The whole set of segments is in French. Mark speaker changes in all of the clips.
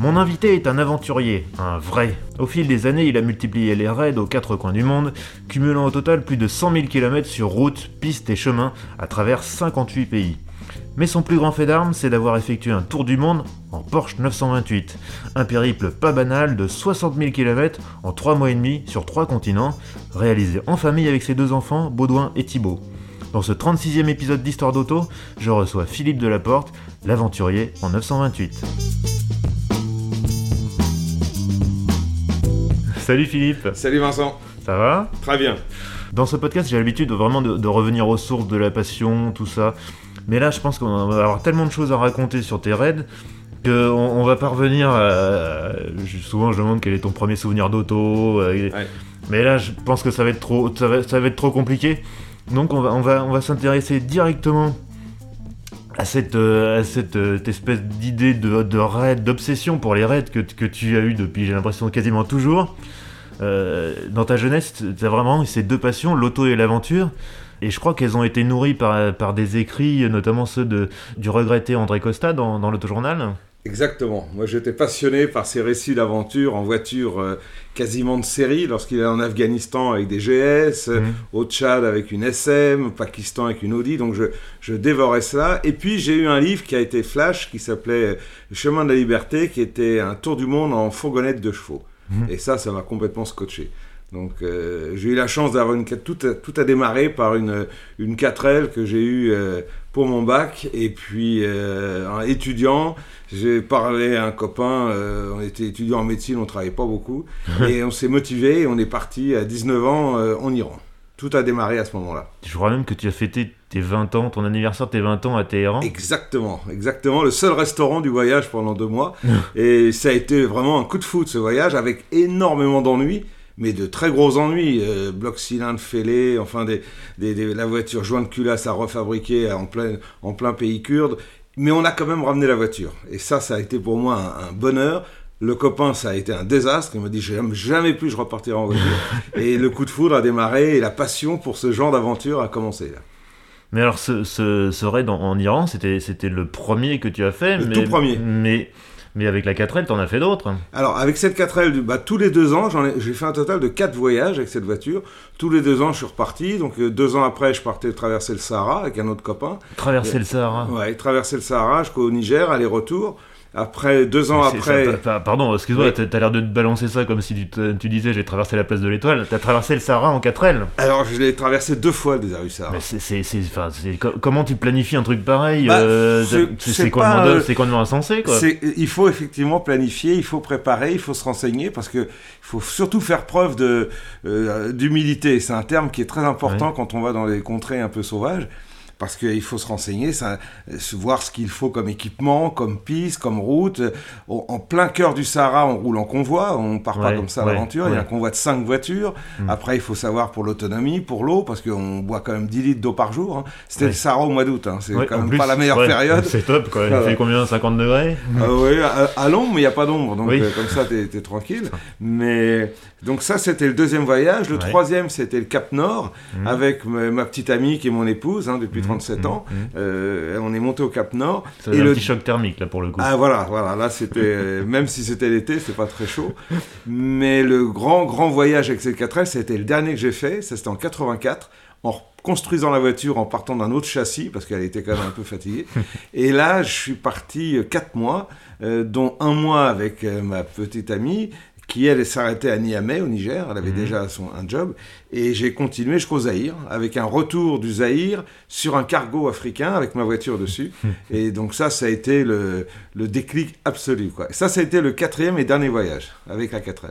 Speaker 1: Mon invité est un aventurier, un vrai. Au fil des années, il a multiplié les raids aux quatre coins du monde, cumulant au total plus de 100 000 km sur route, pistes et chemins à travers 58 pays. Mais son plus grand fait d'armes, c'est d'avoir effectué un tour du monde en Porsche 928. Un périple pas banal de 60 000 km en 3 mois et demi sur 3 continents, réalisé en famille avec ses deux enfants, Baudouin et Thibault. Dans ce 36e épisode d'Histoire d'auto, je reçois Philippe Delaporte, l'aventurier en 928. Salut Philippe.
Speaker 2: Salut Vincent.
Speaker 1: Ça va?
Speaker 2: Très bien.
Speaker 1: Dans ce podcast, j'ai l'habitude de vraiment de, revenir aux sources de la passion, tout ça. Mais là, je pense qu'on va avoir tellement de choses à raconter sur tes raids qu'on on va pas revenir à... Souvent, je demande quel est ton premier souvenir d'auto. Euh, mais là, je pense que ça va être trop, ça va, être trop compliqué. Donc, on va, on va, on va s'intéresser directement à cette, euh, à cette, euh, espèce d'idée de, de raid, d'obsession pour les raids que, que tu as eu depuis, j'ai l'impression, quasiment toujours. Euh, dans ta jeunesse, tu as vraiment ces deux passions, l'auto et l'aventure. Et je crois qu'elles ont été nourries par, par des écrits, notamment ceux de, du regretté André Costa dans, dans l'autojournal.
Speaker 2: Exactement. Moi, j'étais passionné par ces récits d'aventure en voiture euh, quasiment de série, lorsqu'il est en Afghanistan avec des GS, euh, mhm. au Tchad avec une SM, au Pakistan avec une Audi. Donc, je, je dévorais cela. Et puis, j'ai eu un livre qui a été flash, qui s'appelait Le chemin de la liberté, qui était un tour du monde en fourgonnette de chevaux. Mhm. Et ça, ça m'a complètement scotché. Donc euh, j'ai eu la chance d'avoir une tout a, tout a démarré par une une 4L que j'ai eue euh, pour mon bac et puis euh, un étudiant j'ai parlé à un copain on était étudiant en médecine on travaillait pas beaucoup et on s'est motivé et on est parti à 19 ans en Iran. Tout a démarré à ce moment-là.
Speaker 1: Je crois même que tu as fêté tes 20 ans, ton anniversaire de tes 20 ans à Téhéran.
Speaker 2: Exactement, exactement. Le seul restaurant du voyage pendant deux mois. et ça a été vraiment un coup de foot ce voyage avec énormément d'ennuis mais de très gros ennuis. Euh, bloc cylindre fêlé, enfin des, la voiture jointe culasse à refabriquer en plein, en plein pays kurde. Mais on a quand même ramené la voiture. Et ça, ça a été pour moi un, bonheur. Le copain, ça a été un désastre. Il m'a dit jamais, jamais plus je repartirai en voiture. et le coup de foudre a démarré et la passion pour ce genre d'aventure a commencé.
Speaker 1: Mais alors, ce, ce, raid en, Iran, c'était le premier que tu as fait.
Speaker 2: Le
Speaker 1: mais,
Speaker 2: tout premier.
Speaker 1: Mais mais avec la 4L, t'en as fait d'autres
Speaker 2: Alors, avec cette 4L, bah, tous les deux ans, j'ai fait un total de 4 voyages avec cette voiture. Tous les deux ans, je suis reparti. Donc, euh, deux ans après, je partais traverser le Sahara avec un autre copain.
Speaker 1: Traverser le Sahara
Speaker 2: Ouais, traverser le Sahara jusqu'au Niger, aller-retour. Après, deux ans après.
Speaker 1: pardon, excuse-moi, tu t'as l'air de te balancer ça comme si tu, tu disais j'ai traversé la place de l'Étoile. T'as traversé le Sahara en 4L.
Speaker 2: Alors, je l'ai traversé deux fois le désert du Sahara.
Speaker 1: Mais c'est, comment tu planifies un truc pareil bah, euh, C'est quoi euh, insensé quoi?
Speaker 2: Il faut effectivement planifier, il faut préparer, il faut se renseigner parce que il faut surtout faire preuve de, euh, d'humilité. C'est un terme qui est très important quand on va dans les contrées un peu sauvages parce qu'il faut se renseigner, ça, voir ce qu'il faut comme équipement, comme piste, comme route. En plein cœur du Sahara, on roule en convoi, on part pas comme ça à l'aventure, il y a un convoi de 5 voitures. Mm. Après, il faut savoir pour l'autonomie, pour l'eau, parce qu'on boit quand même 10 litres d'eau par jour. Hein. C'était le Sahara au mois d'août, hein. c'est quand même pas la meilleure période.
Speaker 1: C'est top, quoi. il fait combien 50 degrés?
Speaker 2: Ah Oui, à, l'ombre, mais il n'y a pas d'ombre, donc euh, comme ça, tu es, tranquille. Mais donc ça, c'était le deuxième voyage. Le troisième, c'était le Cap Nord, mm. avec ma, petite amie qui est mon épouse hein, depuis 37 ans. Mmh, mmh. Euh, on est monté au Cap Nord.
Speaker 1: Un le... petit choc thermique là pour le coup.
Speaker 2: Ah voilà, voilà. Là c'était même si c'était l'été, c'est pas très chaud. Mais le grand grand voyage avec cette 4L, c'était le dernier que j'ai fait. Ça c'était en 84 en construisant la voiture en partant d'un autre châssis parce qu'elle était quand même un peu fatiguée. Et là, je suis parti 4 euh, mois, euh, dont un mois avec ma petite amie qui elle s'arrêtait à Niamey au Niger, elle avait mhm. déjà son, un job, et j'ai continué jusqu'au Zaïre, avec un retour du Zaïre sur un cargo africain avec ma voiture dessus, et donc ça, ça a été le, le déclic absolu. Quoi. ça, ça a été le quatrième et dernier voyage avec la 4L.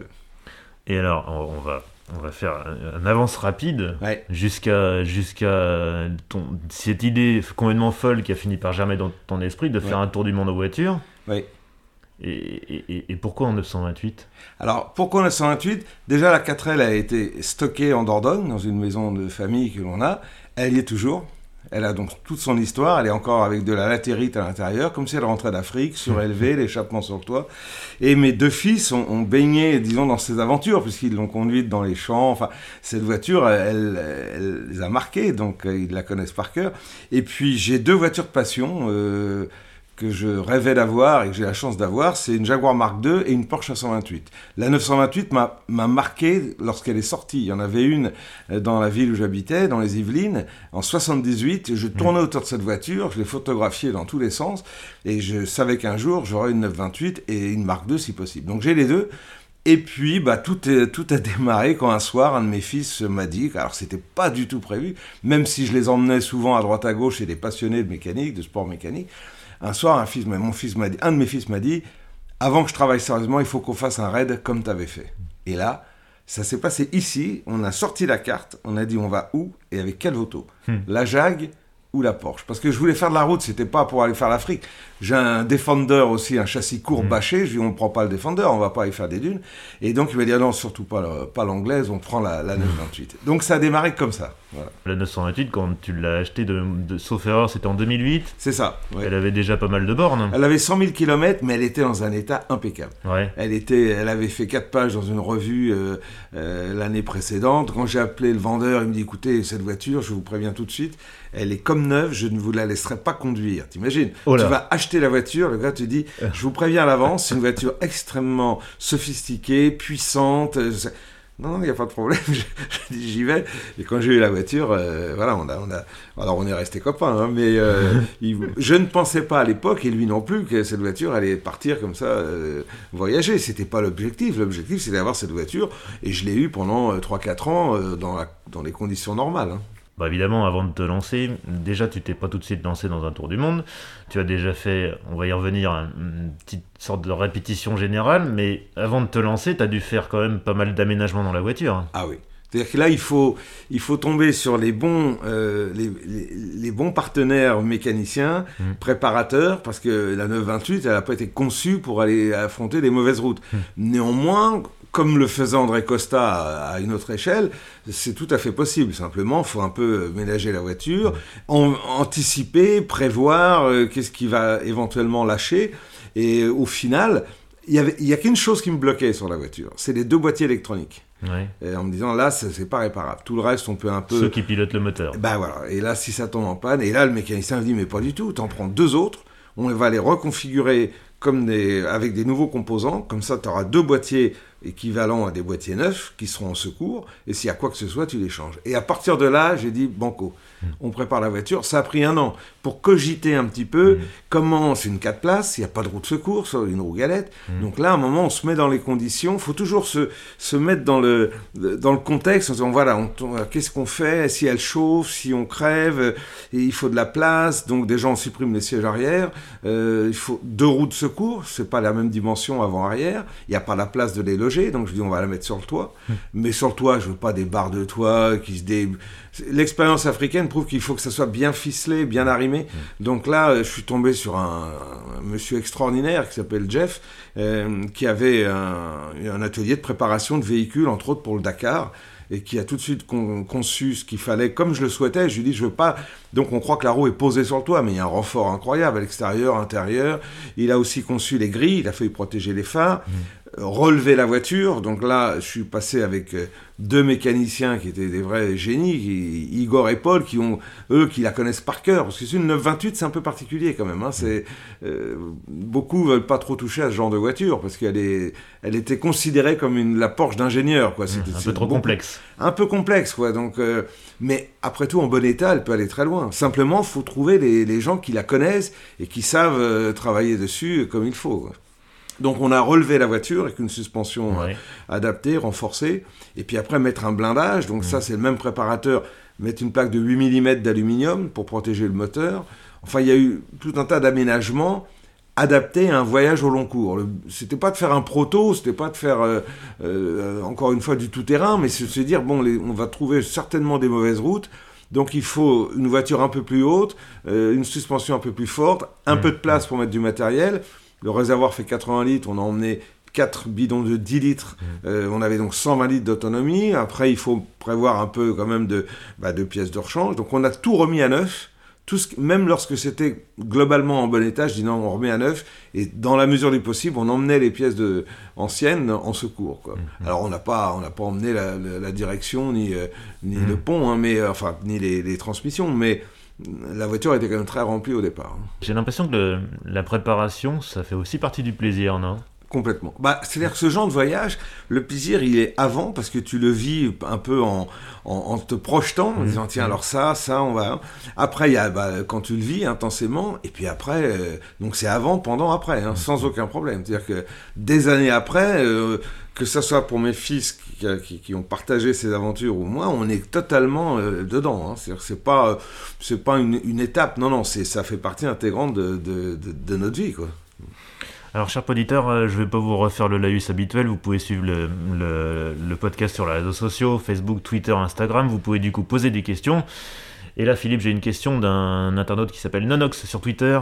Speaker 1: Et alors, on va on va faire un avance rapide jusqu'à jusqu'à cette idée complètement folle qui a fini par germer dans ton esprit de faire un tour du monde en voiture.
Speaker 2: Oui.
Speaker 1: Et, pourquoi en 928
Speaker 2: Alors, pourquoi en 928 Déjà, la 4L a été stockée en Dordogne, dans une maison de famille que l'on a. Elle y est toujours. Elle a donc toute son histoire, elle est encore avec de la latérite à l'intérieur, comme si elle rentrait d'Afrique, surélevée, l'échappement sur le toit. Et mes deux fils ont, baigné, disons, dans ces aventures, puisqu'ils l'ont conduite dans les champs. Enfin, cette voiture, elle, elle, les a marqués, donc euh, ils la connaissent par cœur. Et puis, j'ai deux voitures de passion. Euh, que je rêvais d'avoir et que j'ai la chance d'avoir, c'est une Jaguar Mark II et une Porsche 928. La 928 m'a marqué lorsqu'elle est sortie. Il y en avait une euh, dans la ville où j'habitais, dans les Yvelines, en 78. Je tournais autour de cette voiture, je l'ai photographiée dans tous les sens et je savais qu'un jour j'aurais une 928 et une Mark II si possible. Donc j'ai les deux. Et puis, bah, tout, tout a démarré quand un soir, un de mes fils m'a dit, alors c'était pas du tout prévu, même si je les emmenais souvent à droite à gauche et des passionnés de mécanique, de sport mécanique, un soir, un, fils, mon fils m'a dit, un de mes fils m'a dit, avant que je travaille sérieusement, il faut qu'on fasse un raid comme tu avais fait. Et là, ça s'est passé ici, on a sorti la carte, on a dit on va où et avec quelle auto. Hmm. La Jag ou la Porsche. Parce que je voulais faire de la route, c'était pas pour aller faire l'Afrique. J'ai un Defender aussi, un châssis court mmh. bâché. Je lui dis, on ne prend pas le Defender, on va pas y faire des dunes. Et donc, il m'a dit, ah non, surtout pas, pas l'anglaise, on prend la, 928. Donc, ça a démarré comme ça.
Speaker 1: La 928, quand tu l'as acheté, de, de, sauf erreur, c'était en 2008.
Speaker 2: C'est ça.
Speaker 1: Elle avait déjà pas mal de bornes.
Speaker 2: Elle avait 100 000 km, mais elle était dans un état impeccable. Elle, était, elle avait fait 4 pages dans une revue euh, euh, l'année précédente. Quand j'ai appelé le vendeur, il me dit, écoutez, cette voiture, je vous préviens tout de suite, elle est comme neuve, je ne vous la laisserai pas conduire. T'imagines oh Tu vas acheter la voiture, le gars te dit, euh. je vous préviens à l'avance, c'est une voiture extrêmement sophistiquée, puissante. Euh, non, non, il n'y a pas de problème. J'y vais. Et quand j'ai eu la voiture, euh, voilà, on a, on a, alors on est resté copains, hein, mais je ne pensais pas à l'époque, et lui non plus, que cette voiture allait partir comme ça, voyager. C'était pas l'objectif. L'objectif, c'était d'avoir cette voiture, et je l'ai eue pendant 3-4 ans dans, la, dans les conditions normales. Hein.
Speaker 1: Bah évidemment, avant de te lancer, déjà tu t'es pas tout de suite lancé dans un tour du monde. Tu as déjà fait, on va y revenir, une petite sorte de répétition générale, mais avant de te lancer, tu as dû faire quand même pas mal d'aménagements dans la voiture.
Speaker 2: Ah oui. C'est-à-dire que là, il faut, il faut tomber sur les bons, euh, les, les, bons partenaires mécaniciens, mmh. préparateurs, parce que la 928, elle n'a pas été conçue pour aller affronter des mauvaises routes. Mmh. Néanmoins, comme le faisait André Costa à une autre échelle, c'est tout à fait possible. Simplement, il faut un peu ménager la voiture, anticiper, prévoir euh, qu'est-ce qui va éventuellement lâcher. Et au final, il n'y a qu'une chose qui me bloquait sur la voiture, c'est les deux boîtiers électroniques. en me disant là c'est pas réparable tout le reste on peut un peu
Speaker 1: ceux qui pilotent le moteur
Speaker 2: ben voilà et là si ça tombe en panne et là le mécanicien me dit mais pas du tout t'en prends deux autres on va les reconfigurer comme des, avec des nouveaux composants comme ça tu auras deux boîtiers équivalent à des boîtiers neufs qui seront en secours, et s'il y a quoi que ce soit, tu les changes. Et à partir de là, j'ai dit, banco, on prépare la voiture. Ça a pris un an pour cogiter un petit peu hmm. comment c'est une 4 places, il n'y a pas de roue de secours, une roue galette. Hmm. Donc là, à un moment, on se met dans les conditions, il faut toujours se, se mettre dans le, dans le contexte, en disant, voilà, qu'est-ce qu'on fait, si elle chauffe, si on crève, et il faut de la place, donc déjà on supprime les sièges arrière, euh, il faut deux roues de secours, c'est pas la même dimension avant-arrière, il n'y a pas la place de les loger donc je dis on va la mettre sur le toit. Hmm. Mais sur le toit, je veux pas des barres de toit qui se dé... L'expérience africaine prouve qu'il faut que ça soit bien ficelé, bien arrimé. Hmm. Donc là, je suis tombé sur un, monsieur extraordinaire qui s'appelle Jeff, euh, qui avait un, atelier de préparation de véhicules, entre autres pour le Dakar et qui a tout de suite conçu ce qu'il fallait comme je le souhaitais. Je lui dis, je veux pas. Donc on croit que la roue est posée sur le toit, mais il y a un renfort incroyable à l'extérieur, intérieur. Il a aussi conçu les grilles, il a fallu protéger les phares. Relever la voiture. Donc là, je suis passé avec euh, deux mécaniciens qui étaient des vrais génies, Igor et Paul, qui ont, eux, qui la connaissent par cœur. Parce que c'est une 928, c'est un peu particulier quand même. Hein. C'est, euh, beaucoup veulent pas trop toucher à ce genre de voiture, parce qu'elle est, elle était considérée comme une, la Porsche d'ingénieur. Quoi.
Speaker 1: C'est, un peu trop complexe.
Speaker 2: Un peu complexe, quoi. Donc, euh, mais après tout, en bon état, elle peut aller très loin. Simplement, il faut trouver les, les, gens qui la connaissent et qui savent travailler dessus comme il faut. Donc on a relevé la voiture avec une suspension euh, adaptée, renforcée, et puis après mettre un blindage, donc ça c'est le même préparateur, mettre une plaque de 8 mm d'aluminium pour protéger le moteur. Enfin il y a eu tout un tas d'aménagements adaptés à un voyage au long cours. C'était pas de faire un proto, c'était pas de faire euh, euh, encore une fois du tout-terrain, mais c'est se dire bon, on va trouver certainement des mauvaises routes. Donc il faut une voiture un peu plus haute, une suspension un peu plus forte, un peu de place pour mettre du matériel, Le réservoir fait 80 litres, on a emmené 4 bidons de 10 litres. Mmh. Euh, on avait donc 120 litres d'autonomie. Après, il faut prévoir un peu quand même de, bah, de pièces de rechange. Donc on a tout remis à neuf. Tout ce, même lorsque c'était globalement en bon état, je dis non, on remet à neuf. Et dans la mesure du possible, on emmenait les pièces de, anciennes en secours. Quoi. Mmh. Alors on n'a pas, on n'a pas emmené la, direction ni, euh, ni mmh. le pont, hein, mais euh, enfin ni les, les transmissions, mais la voiture était quand même très remplie au départ. Hein.
Speaker 1: J'ai l'impression que la préparation, ça fait aussi partie du plaisir, non?
Speaker 2: Complètement. Bah, C'est-à-dire que ce genre de voyage, le plaisir, il est avant parce que tu le vis un peu en, en, te projetant, en mmh. disant tiens, mmh. alors ça, ça, on va. Après, il y a bah, quand tu le vis intensément, et puis après, euh, donc c'est avant, pendant, après, hein, mmh. sans aucun problème. C'est-à-dire que des années après, euh, que ce soit pour mes fils qui, ont partagé ces aventures ou moi, on est totalement euh, dedans. Hein. C'est-à-dire c'est pas, c'est pas une, étape, non, non, ça fait partie intégrante de, notre vie, quoi.
Speaker 1: Alors, cher auditeur, euh, je ne vais pas vous refaire le laïus habituel. Vous pouvez suivre le, podcast sur les réseaux sociaux, Facebook, Twitter, Instagram. Vous pouvez du coup poser des questions. Et là, Philippe, j'ai une question d'un internaute qui s'appelle Nonox sur Twitter.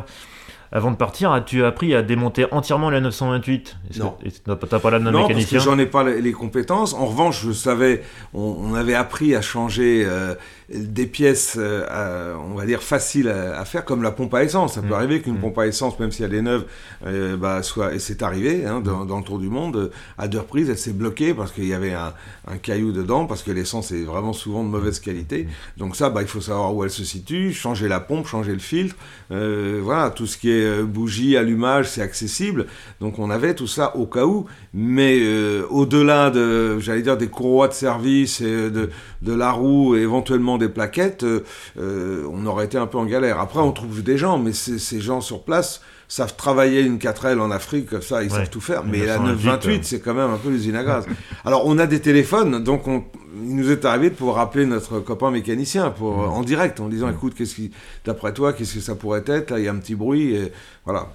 Speaker 1: Avant de partir, as-tu appris à démonter entièrement la 928
Speaker 2: Non.
Speaker 1: T'as pas la
Speaker 2: non, parce que j'en ai pas les, compétences. En revanche, je savais, on, avait appris à changer euh, des pièces, euh, on va dire, faciles à, faire, comme la pompe à essence. Ça peut mm. arriver qu'une mm. pompe à essence, même si elle est neuve, euh, bah, soit... Et c'est arrivé, hein, dans, le Tour du Monde, à deux reprises, elle s'est bloquée parce qu'il y avait un, caillou dedans, parce que l'essence est vraiment souvent de mauvaise qualité. Mm. Donc ça, bah, il faut savoir où elle se situe, changer la pompe, changer le filtre. voilà, tout ce qui est bougie, allumage, c'est accessible. Donc on avait tout ça au cas où. Mais au-delà de, j'allais dire, des courroies de service et de, de la roue et éventuellement des plaquettes, euh, euh, on aurait été un peu en galère. Après, on trouve des gens, mais ces gens sur place savent travailler une 4L en Afrique, ça, ils savent tout faire. Mais la 928, c'est quand même un peu l'usine à gaz. Alors, on a des téléphones, donc on, il nous est arrivé de pouvoir appeler notre copain mécanicien pour, en direct, en disant, écoute, qu'est-ce qui, d'après toi, qu'est-ce que ça pourrait être? Là, il y a un petit bruit, et voilà.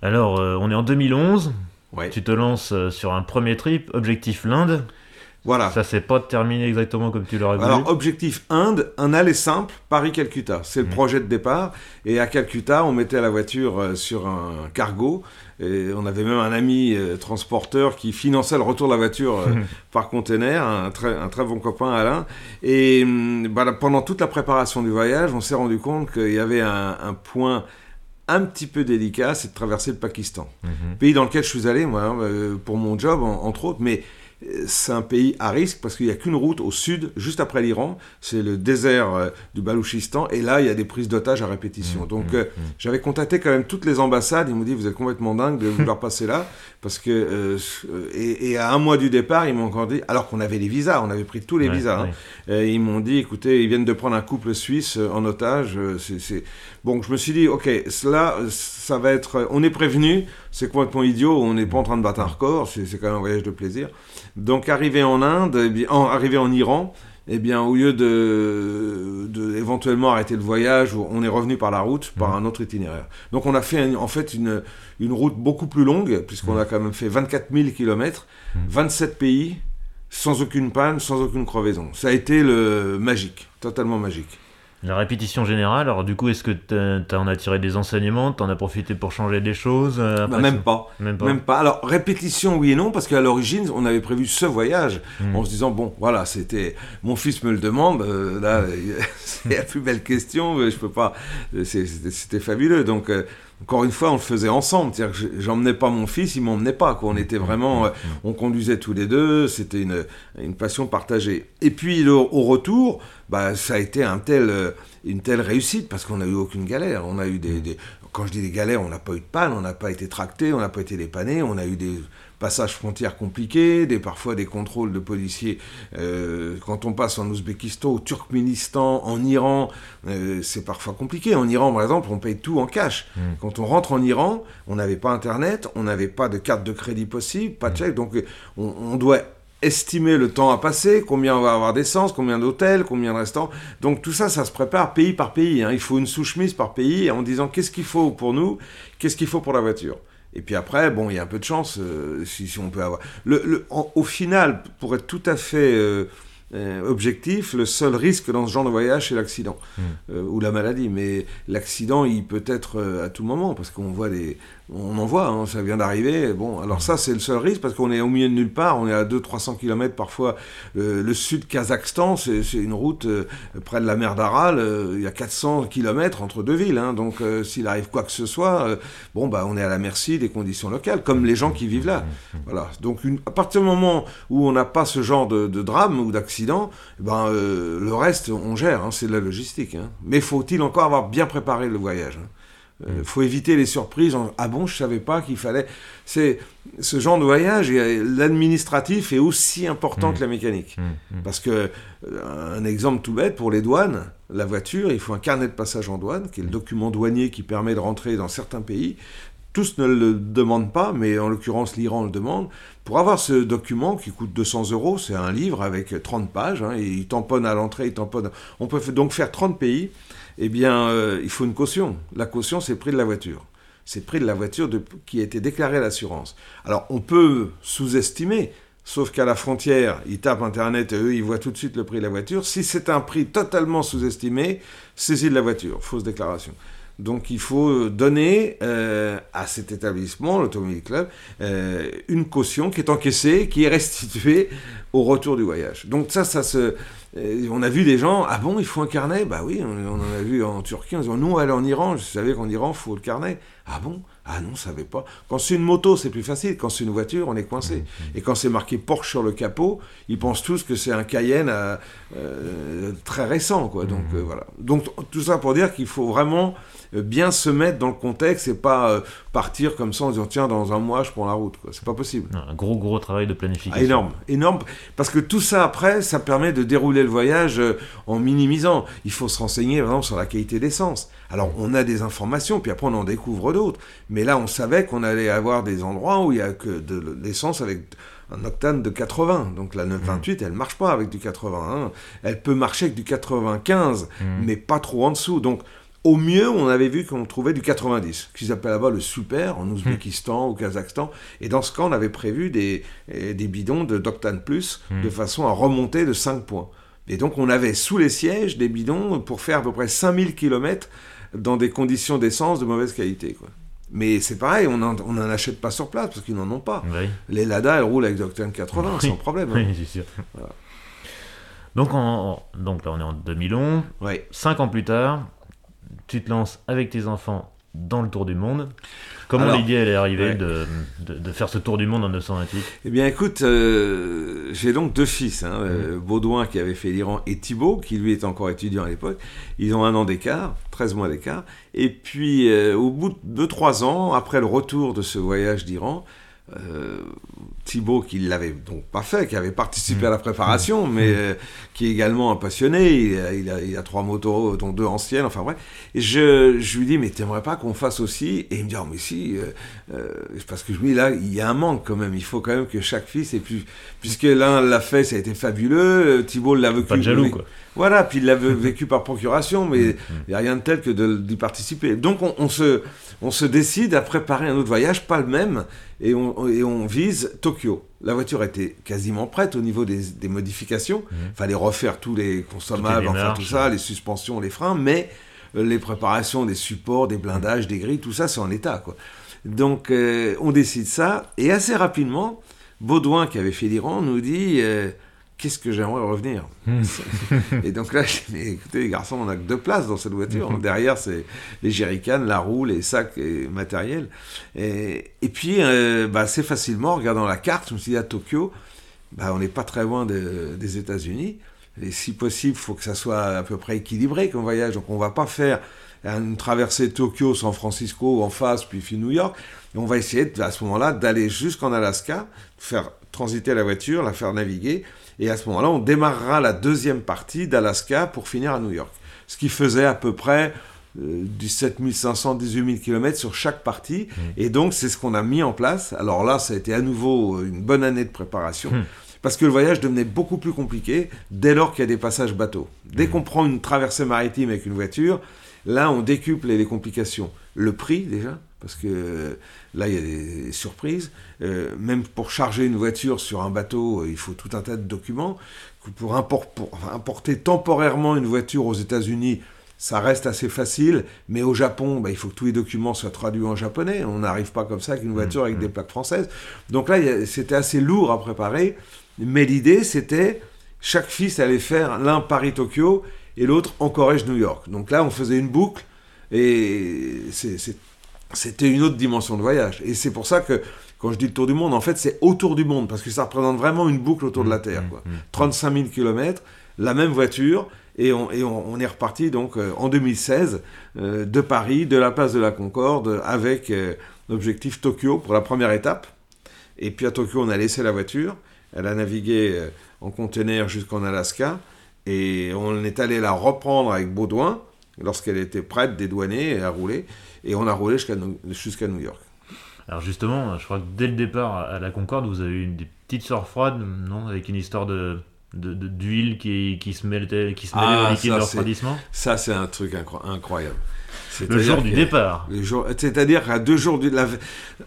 Speaker 1: Alors, euh, on est en 2011. Tu te lances sur un premier trip, objectif l'Inde.
Speaker 2: Voilà.
Speaker 1: Ça s'est pas terminé exactement comme tu l'aurais voulu.
Speaker 2: Alors, objectif Inde, un aller simple, Paris-Calcutta. C'est le mmh. projet de départ. Et à Calcutta, on mettait la voiture euh, sur un cargo. Et on avait même un ami euh, transporteur qui finançait le retour de la voiture euh, par container, un très, un très bon copain, Alain. Et bah, pendant toute la préparation du voyage, on s'est rendu compte qu'il y avait un, point un petit peu délicat, c'est de traverser le Pakistan. Mmh. Pays dans lequel je suis allé, moi, hein, pour mon job, entre autres. Mais c'est un pays à risque parce qu'il n'y a qu'une route au sud, juste après l'Iran, c'est le désert euh, du Balouchistan, et là, il y a des prises d'otages à répétition. Mmh, Donc, mmh, euh, mmh. j'avais contacté quand même toutes les ambassades, ils m'ont dit, vous êtes complètement dingue de vouloir passer là, parce que, euh, et, à un mois du départ, ils m'ont encore dit, alors qu'on avait les visas, on avait pris tous les visas, hein, ils m'ont dit, écoutez, ils viennent de prendre un couple suisse en otage, c'est... Bon, je me suis dit, ok, cela, ça va être, on est prévenu, c'est complètement idiot, on n'est pas en train de battre un record, c'est quand même un voyage de plaisir. Donc arrivé en Inde, eh bien, arrivé en Iran, eh bien, au lieu de, de, éventuellement arrêter le voyage, on est revenu par la route, par mmh. un autre itinéraire. Donc, on a fait en fait une, une route beaucoup plus longue, puisqu'on mmh. a quand même fait 24 000 km, 27 pays, sans aucune panne, sans aucune crevaison. Ça a été le magique, totalement magique.
Speaker 1: La répétition générale, alors du coup, est-ce que tu en as tiré des enseignements Tu en as profité pour changer des choses
Speaker 2: euh, bah, même, pas. même, pas. Alors, répétition, oui et non, parce qu'à l'origine, on avait prévu ce voyage hmm. en se disant, bon, voilà, c'était. Mon fils me le demande, euh, là, c'est la plus belle question, je peux pas. C'était fabuleux. Donc. Euh, encore une fois, on le faisait ensemble. C'est-à-dire que j'emmenais pas mon fils, il m'emmenait pas. Quoi. On était vraiment, hmm. on conduisait tous les deux. C'était une, une passion partagée. Et puis au retour, bah, ça a été un tel, euh, une telle réussite parce qu'on n'a eu aucune galère. On a eu des, quand je dis des galères, on n'a pas eu de panne, on n'a pas été tracté, on n'a pas été dépanné, on a eu des passages frontières compliqués, des, parfois des contrôles de policiers. Euh, quand on passe en Ouzbékistan, au Turkménistan, en Iran, euh, c'est parfois compliqué. En Iran, par exemple, on paye tout en cash. Hmm. Quand on rentre en Iran, on n'avait pas Internet, on n'avait pas de carte de crédit possible, pas de hmm. chèque, donc on, on doit estimer le temps à passer, combien on va avoir d'essence, combien d'hôtels, combien de restaurants. Donc tout ça, ça se prépare pays par pays. Hein. Il faut une sous-chemise par pays en disant qu'est-ce qu'il faut pour nous, qu'est-ce qu'il faut pour la voiture. Et puis après, bon, il y a un peu de chance euh, si, on peut avoir. Le, au final, pour être tout à fait euh, euh, objectif, le seul risque dans ce genre de voyage, c'est l'accident
Speaker 1: Hmm.
Speaker 2: ou la maladie. Mais l'accident, il peut être à tout moment parce qu'on voit des, on en voit, hein, ça vient d'arriver. Bon, alors ça, c'est le seul risque parce qu'on est au milieu de nulle part. On est à 200-300 km parfois. Euh, le sud Kazakhstan, c'est une route euh, près de la mer d'Aral. euh, il y a 400 km entre deux villes. hein. donc, s'il arrive quoi que ce soit, bon, bah, on est à la merci des conditions locales, comme les gens qui vivent là. Voilà. Donc, une- à partir du moment où on n'a pas ce genre de, drame ou d'accident, eh ben, le reste, on gère. hein, c'est de la logistique. hein. Mais faut-il encore avoir bien préparé le voyage hein. Euh, faut éviter les surprises. en, ah bon, je savais pas qu'il fallait. C'est ce genre de voyage. et L'administratif est aussi important
Speaker 1: Mm.
Speaker 2: que la mécanique.
Speaker 1: Mm, mm.
Speaker 2: Parce que, euh, un exemple tout bête, pour les douanes, la voiture, il faut un carnet de passage en douane, qui est le document douanier qui permet de rentrer dans certains pays. Tous ne le demandent pas, mais en l'occurrence l'Iran le demande. Pour avoir ce document qui coûte 200 euros, c'est un livre avec 30 pages, hein, et il tamponne à l'entrée, il tamponne... On peut donc faire 30 pays, eh bien, euh, il faut une caution. La caution, c'est le prix de la voiture. C'est le prix de la voiture qui a été déclaré à l'assurance. Alors, on peut sous-estimer, sauf qu'à la frontière, ils tapent Internet et eux, ils voient tout de suite le prix de la voiture. Si c'est un prix totalement sous-estimé, saisie de la voiture, fausse déclaration. Donc, il faut donner euh, à cet établissement, l'Automobile Club, euh, une caution qui est encaissée, qui est restituée au retour du voyage. Donc, ça, ça se. euh, on a vu des gens, ah bon, il faut un carnet? Bah oui, on, on en a vu en Turquie, on disant, nous, on va aller en Iran, je savais qu'en Iran, il faut le carnet. Ah bon? Ah non, je savais pas. Quand c'est une moto, c'est plus facile. Quand c'est une voiture, on est coincé. Et quand c'est marqué Porsche sur le capot, ils pensent tous que c'est un Cayenne euh, euh, très récent, quoi. Donc euh, voilà. Donc tout ça pour dire qu'il faut vraiment euh, bien se mettre dans le contexte et pas euh, partir comme ça en disant tiens dans un mois je prends la route, quoi. C'est pas possible.
Speaker 1: Un gros gros travail de planification.
Speaker 2: Ah, énorme, énorme, parce que tout ça après, ça permet de dérouler le voyage euh, en minimisant. Il faut se renseigner vraiment sur la qualité d'essence. Alors on a des informations, puis après on en découvre d'autres. Mais là, on savait qu'on allait avoir des endroits où il y a que de l'essence avec un octane de 80. Donc la 928, elle marche pas avec du 81. Elle peut marcher avec du 95,
Speaker 1: Mhm.
Speaker 2: mais pas trop en dessous. Donc au mieux, on avait vu qu'on trouvait du 90, qu'ils appellent là-bas le super, en Ouzbékistan, au Kazakhstan. Et dans ce cas, on avait prévu des, eh, des bidons de d'octane plus,
Speaker 1: Mhm.
Speaker 2: de façon à remonter de 5 points. Et donc, on avait sous les sièges des bidons pour faire à peu près 5000 km dans des conditions d'essence de mauvaise qualité. Quoi. Mais c'est pareil, on n'en on en achète pas sur place parce qu'ils n'en ont pas.
Speaker 1: Oui,
Speaker 2: Les Lada, elles roulent avec de l'octane 80
Speaker 1: Oui.
Speaker 2: sans problème. hein.
Speaker 1: oui c'est sûr. Donc, en- donc là, on est en 2011.
Speaker 2: Ouais.
Speaker 1: Cinq ans plus tard, tu te lances avec tes enfants dans le tour du monde. Comment l'idée elle est arrivée
Speaker 2: ouais.
Speaker 1: de, de, de faire ce tour du monde en 928
Speaker 2: Eh bien, écoute, euh, j'ai donc deux fils, hein, euh, Baudouin qui avait fait l'Iran et Thibaut, qui lui était encore étudiant à l'époque. Ils ont un an d'écart, 13 mois d'écart. Et puis, euh, au bout de 2-3 ans, après le retour de ce voyage d'Iran, euh, Thibaut, qui ne l'avait donc pas fait, qui avait participé à la préparation, mais euh, qui est également un passionné, il a, il a- il a trois motos, dont deux anciennes, enfin bref. Et je, je lui dis, mais t'aimerais pas qu'on fasse aussi? Et il me dit, oh, mais si, euh, euh, parce que je me dis, là, il y a un manque quand même, il faut quand même que chaque fils ait plus... Puisque l'un l'a fait, ça a été fabuleux, Thibaut l'a vécu...
Speaker 1: Pas de jaloux, quoi.
Speaker 2: Voilà, puis il l'a vécu par procuration, mais il n'y a rien de tel que d'y participer. Donc on, on se, on se décide à préparer un autre voyage, pas le même, et on, et on vise Tokyo. La voiture était quasiment prête au niveau des, des modifications. Il fallait refaire tous les consommables,
Speaker 1: les
Speaker 2: enfin tout ça, les suspensions, les freins, mais euh, les préparations des supports, des blindages, des grilles, tout ça, c'est en état. Quoi. Donc euh, on décide ça, et assez rapidement, Baudouin, qui avait fait l'Iran, nous dit... euh, Qu'est-ce que j'aimerais revenir Et donc là, dis, mais écoutez, les garçons, on n'a que deux places dans cette voiture. Derrière, c'est les jerrycans, la roue, les sacs et matériel. Et, et puis, euh, bah, assez facilement, en regardant la carte, je me suis dit, à Tokyo, bah, on n'est pas très loin de- des États-Unis. Et si possible, il faut que ça soit à peu près équilibré comme voyage. Donc, on va pas faire une traversée Tokyo, San Francisco en face, puis puis New York. Et on va essayer, à ce moment-là, d'aller jusqu'en Alaska, faire transiter la voiture, la faire naviguer. Et à ce moment-là, on démarrera la deuxième partie d'Alaska pour finir à New York. Ce qui faisait à peu près euh, 17 500, 18 000 km sur chaque partie. Et donc, c'est ce qu'on a mis en place. Alors là, ça a été à nouveau une bonne année de préparation.
Speaker 1: Hmm.
Speaker 2: Parce que le voyage devenait beaucoup plus compliqué dès lors qu'il y a des passages bateaux. Dès qu'on prend une traversée maritime avec une voiture, Là, on décuple les complications. Le prix, déjà, parce que là, il y a des surprises. Euh, même pour charger une voiture sur un bateau, il faut tout un tas de documents. Pour, importer temporairement une voiture aux États-Unis, ça reste assez facile, mais au Japon, bah, il faut que tous les documents soient traduits en japonais. On n'arrive pas comme ça avec une voiture avec mmh, des mmh. plaques françaises. Donc là, c'était assez lourd à préparer. Mais l'idée, c'était chaque fils allait faire l'un Paris-Tokyo et l'autre en Corrège-New York. Donc là, on faisait une boucle et c'était une autre dimension de voyage. Et c'est pour ça que quand je dis le tour du monde, en fait, c'est autour du monde parce que ça représente vraiment une boucle autour de la mmh, Terre. 35 000 km, la même voiture et on, est reparti donc euh, en 2016 euh, de Paris, de la place de la Concorde, avec euh, l'objectif Tokyo pour la première étape. Et puis à Tokyo, on a laissé la voiture. Elle a navigué en conteneur jusqu'en Alaska. Et on est allé la reprendre avec Baudouin lorsqu'elle était prête, dédouanée et à rouler. Et on a roulé jusqu'à New York.
Speaker 1: Alors justement, je crois que dès le départ à la Concorde, vous avez eu une petite soeur froide, non Avec une histoire de d'huile qui, qui se mêlait, qui se mêlait ah, au liquide de refroidissement
Speaker 2: Ça, c'est un truc incroyable.
Speaker 1: Le jour du départ.
Speaker 2: C'est-à-dire qu'à deux jours du...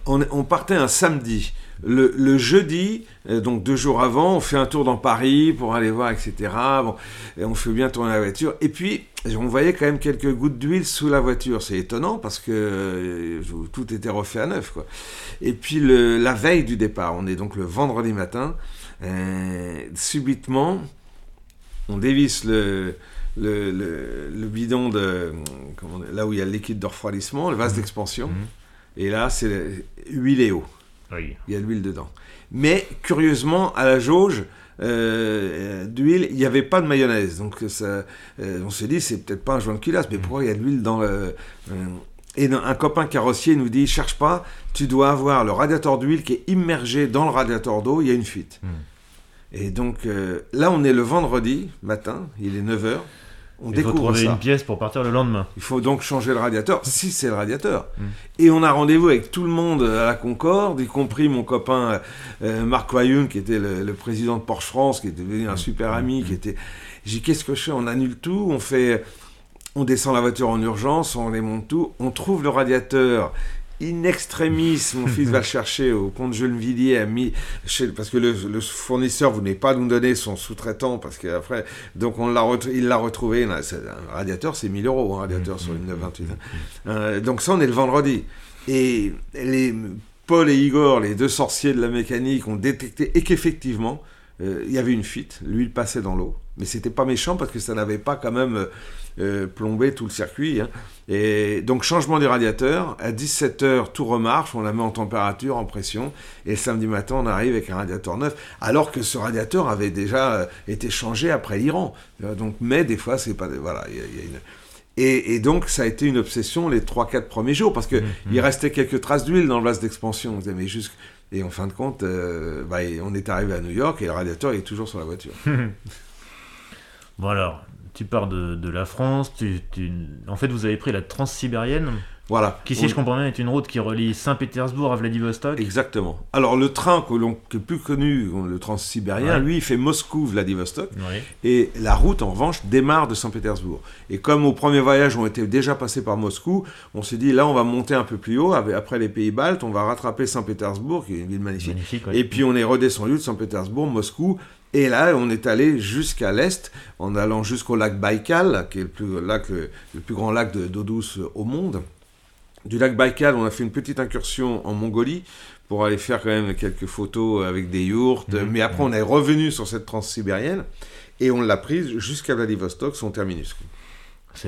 Speaker 2: On, on, partait un samedi. Le, le, jeudi, euh, donc deux jours avant, on fait un tour dans Paris pour aller voir, etc. Bon, et on fait bien tourner la voiture. Et puis, on voyait quand même quelques gouttes d'huile sous la voiture. C'est étonnant parce que euh, tout était refait à neuf. Quoi. Et puis, le, la veille du départ, on est donc le vendredi matin. Euh, subitement, on dévisse le, le, le, bidon de là où il y a le liquide de refroidissement, le vase mhm. d'expansion, mhm. et là c'est huile et eau. Il y a de l'huile dedans. Mais curieusement, à la jauge euh, d'huile, il n'y avait pas de mayonnaise. Donc ça, euh, on se dit, c'est peut-être pas un joint de culasse, mais mhm. pourquoi il y a de l'huile dans le. et un copain carrossier nous dit cherche pas, tu dois avoir le radiateur d'huile qui est immergé dans le radiateur d'eau, il y a une fuite. Et donc euh, là, on est le vendredi matin, il est 9h.
Speaker 1: On il découvre faut trouver une pièce pour partir le lendemain.
Speaker 2: Il faut donc changer le radiateur, si c'est le radiateur. Mm. Et on a rendez-vous avec tout le monde à la Concorde, y compris mon copain euh, Marc Wayoun, qui était le, président de Porsche France, qui était devenu un mm. super ami, mm. qui était... J'ai dit, qu'est-ce que je fais? On annule tout, on fait... On descend la voiture en urgence, on les monte tout, on trouve le radiateur in extremis, mon fils va le chercher au de Gennevilliers, à mi parce que le, fournisseur voulait pas nous donner son sous-traitant, parce qu'après, donc on l'a il l'a retrouvé. Un radiateur, c'est 1000 euros, un radiateur sur une 928. Euh, donc ça, on est le vendredi. Et les, Paul et Igor, les deux sorciers de la mécanique, ont détecté et qu'effectivement, euh, il y avait une fuite, l'huile passait dans l'eau. Mais c'était pas méchant parce que ça n'avait pas quand même euh, plombé tout le circuit. Hein. Et donc changement des radiateurs, à 17h tout remarche, on la met en température, en pression, et samedi matin on arrive avec un radiateur neuf, alors que ce radiateur avait déjà euh, été changé après l'Iran. Donc mais des fois c'est pas... Voilà, il y a, une... Et, donc, ça a été une obsession les 3-4 premiers jours, parce qu'il mmh, mmh. restait quelques traces d'huile dans le vase d'expansion. Mais juste, et en fin de compte, euh, bah, on est arrivé à New York et le radiateur est toujours sur la voiture.
Speaker 1: bon alors, tu pars de, la France, tu, en fait vous avez pris la transsibérienne
Speaker 2: voilà.
Speaker 1: Qui, si je comprends bien, est une route qui relie Saint-Pétersbourg à Vladivostok.
Speaker 2: Exactement. Alors, le train que l'on est plus connu, le transsibérien, lui, il fait Moscou-Vladivostok. Et la route, en revanche, démarre de Saint-Pétersbourg. Et comme au premier voyage, on était déjà passé par Moscou, on s'est dit, là, on va monter un peu plus haut. Après les pays baltes, on va rattraper Saint-Pétersbourg, qui est une ville magnifique. Et puis, on est redescendu de Saint-Pétersbourg, Moscou, et là, on est allé jusqu'à l'est, en allant jusqu'au lac Baïkal, qui est le plus, lac, le, plus grand lac d'eau douce au monde. Du lac Baïkal, on a fait une petite incursion en Mongolie pour aller faire quand même quelques photos avec des yourtes. Mhm. Mais après, on est revenu sur cette transsibérienne et on l'a prise jusqu'à Vladivostok, son terminus.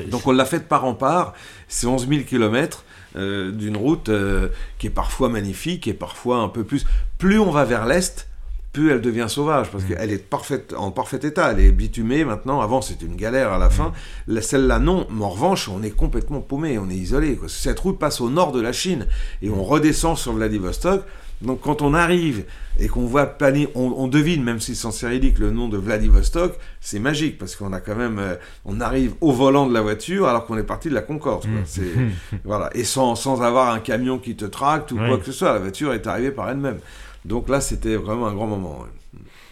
Speaker 2: Donc on l'a faite par en part. C'est 11 000 km d'une route euh, qui est parfois magnifique et parfois un peu plus. Plus on va vers l'est, plus elle devient sauvage, parce mm. qu'elle est parfaite, en parfait état, elle est bitumée maintenant, avant c'était une galère à la fin, mm. celle-là non, mais en revanche on est complètement paumé, on est isolé. Cette route passe au nord de la Chine, et on redescend sur Vladivostok, donc quand on arrive et qu'on voit planer, on, devine, même si c'est en cyrillique, le nom de Vladivostok, c'est magique, parce qu'on a quand même, euh, on arrive au volant de la voiture alors qu'on est parti de la Concorde. Mm. voilà. Et sans, sans avoir un camion qui te tracte ou quoi que ce soit, la voiture est arrivée par elle-même. Donc là, c'était vraiment un grand moment.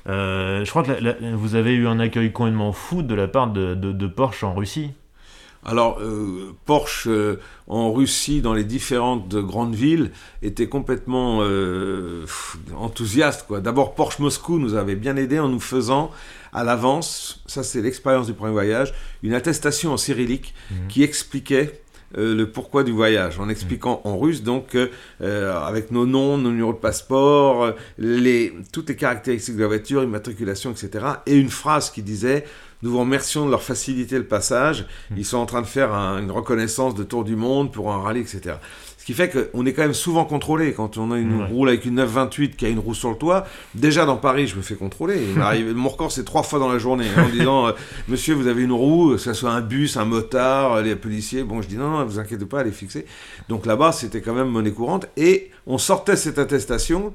Speaker 1: Euh, je crois que vous avez eu un accueil complètement fou de la part de, Porsche en Russie.
Speaker 2: Alors, euh, Porsche euh, en Russie, dans les différentes grandes villes, était complètement euh, enthousiaste. D'abord, Porsche Moscou nous avait bien aidé en nous faisant à l'avance, ça c'est l'expérience du premier voyage, une attestation en cyrillique mhm. qui expliquait le pourquoi du voyage, en expliquant en russe, donc avec nos noms, nos numéros de passeport, les, toutes les caractéristiques de la voiture, immatriculation, etc. Et une phrase qui disait nous vous remercions de leur faciliter le passage. Ils sont en train de faire une reconnaissance de tour du monde pour un rallye, etc. Qui fait qu'on est quand même souvent contrôlé. Quand on a une roule avec une 928 qui a une roue sur le toit, déjà dans Paris, je me fais contrôler. Il mon record, c'est trois fois dans la journée, hein, en disant euh, Monsieur, vous avez une roue, que ce soit un bus, un motard, les policiers. Bon, je dis non, non, vous inquiétez pas, elle est fixée. Donc là-bas, c'était quand même monnaie courante. Et on sortait cette attestation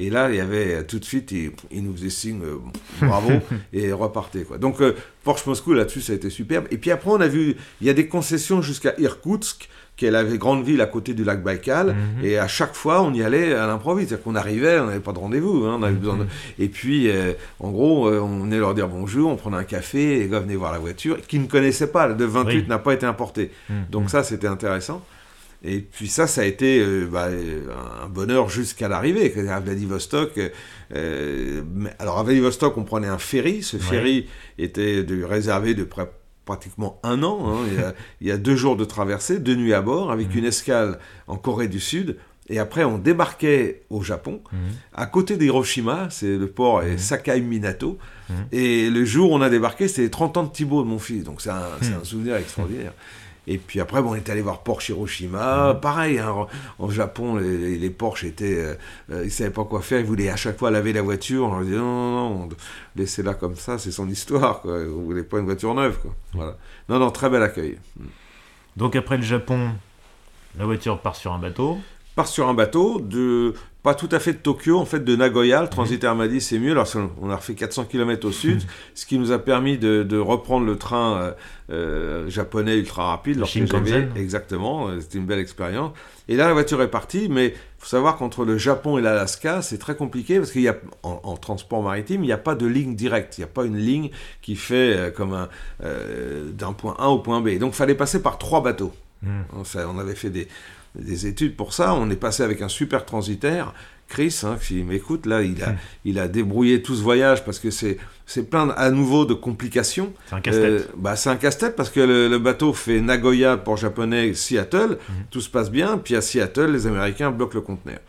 Speaker 2: et là, il y avait euh, tout de suite, il, nous faisait signe, euh, bravo, et repartait. Quoi. Donc, euh, Porsche Moscou, là-dessus, ça a été superbe. Et puis après, on a vu, il y a des concessions jusqu'à Irkoutsk, qui est la grande ville à côté du lac Baïkal. Mhm. Et à chaque fois, on y allait à l'improviste. C'est-à-dire qu'on arrivait, on n'avait pas de rendez-vous. Hein, on avait besoin de... Mhm. Et puis, en gros, on venait leur dire bonjour, on prenait un café, les gars venaient voir la voiture, qui ne connaissaient pas. Le 28 n'a pas été importé. Mhm. Donc ça, c'était intéressant. Et puis ça, ça a été euh, bah, un bonheur jusqu'à l'arrivée. À Vladivostok, euh, alors à Vladivostok, on prenait un ferry. Ce ferry était de, réservé de pratiquement un an. Hein. Il, y a, deux jours de traversée, deux nuits à bord, avec mhm. une escale en Corée du Sud. Et après, on débarquait au Japon, mhm. à côté d'Hiroshima, c'est le port est mhm. Sakai Minato. Et le jour où on a débarqué, c'était les 30 ans de Thibaut, de mon fils. Donc c'est un, un, souvenir extraordinaire. Et puis après, bon, on est allé voir Porsche Hiroshima. Mmh. Pareil, hein, en Japon, les, les, Porsche étaient. Euh, euh, ils ne savaient pas quoi faire. Ils voulaient à chaque fois laver la voiture. On leur disait non, non, non, laissez-la comme ça, c'est son histoire. Quoi. Vous ne voulez pas une voiture neuve. Quoi. Voilà. Non, non, très bel accueil.
Speaker 1: Donc après le Japon, la voiture part sur un bateau
Speaker 2: part sur un bateau de pas tout à fait de Tokyo, en fait de Nagoya. Le transitaire m'a dit c'est mieux. Alors on a refait 400 km au sud, ce qui nous a permis de, reprendre le train euh, euh, japonais ultra rapide.
Speaker 1: Shinkansen.
Speaker 2: Exactement, euh, c'était une belle expérience. Et là la voiture est partie, mais il faut savoir qu'entre le Japon et l'Alaska, c'est très compliqué parce qu'il y a en, transport maritime, il n'y a pas de ligne directe. Il n'y a pas une ligne qui fait comme un d'un point A au point B. Donc il fallait passer par trois bateaux. Hmm. on avait fait des, des études pour ça. On est passé avec un super transitaire. Chris, hein, qui m'écoute, là, il a, hmm. il a débrouillé tout ce voyage parce que c'est, c'est plein à nouveau de complications.
Speaker 1: C'est un casse-tête. Euh,
Speaker 2: bah, c'est un casse-tête parce que le, bateau fait Nagoya pour japonais, Seattle, hmm. tout se passe bien, puis à Seattle, les Américains bloquent le conteneur.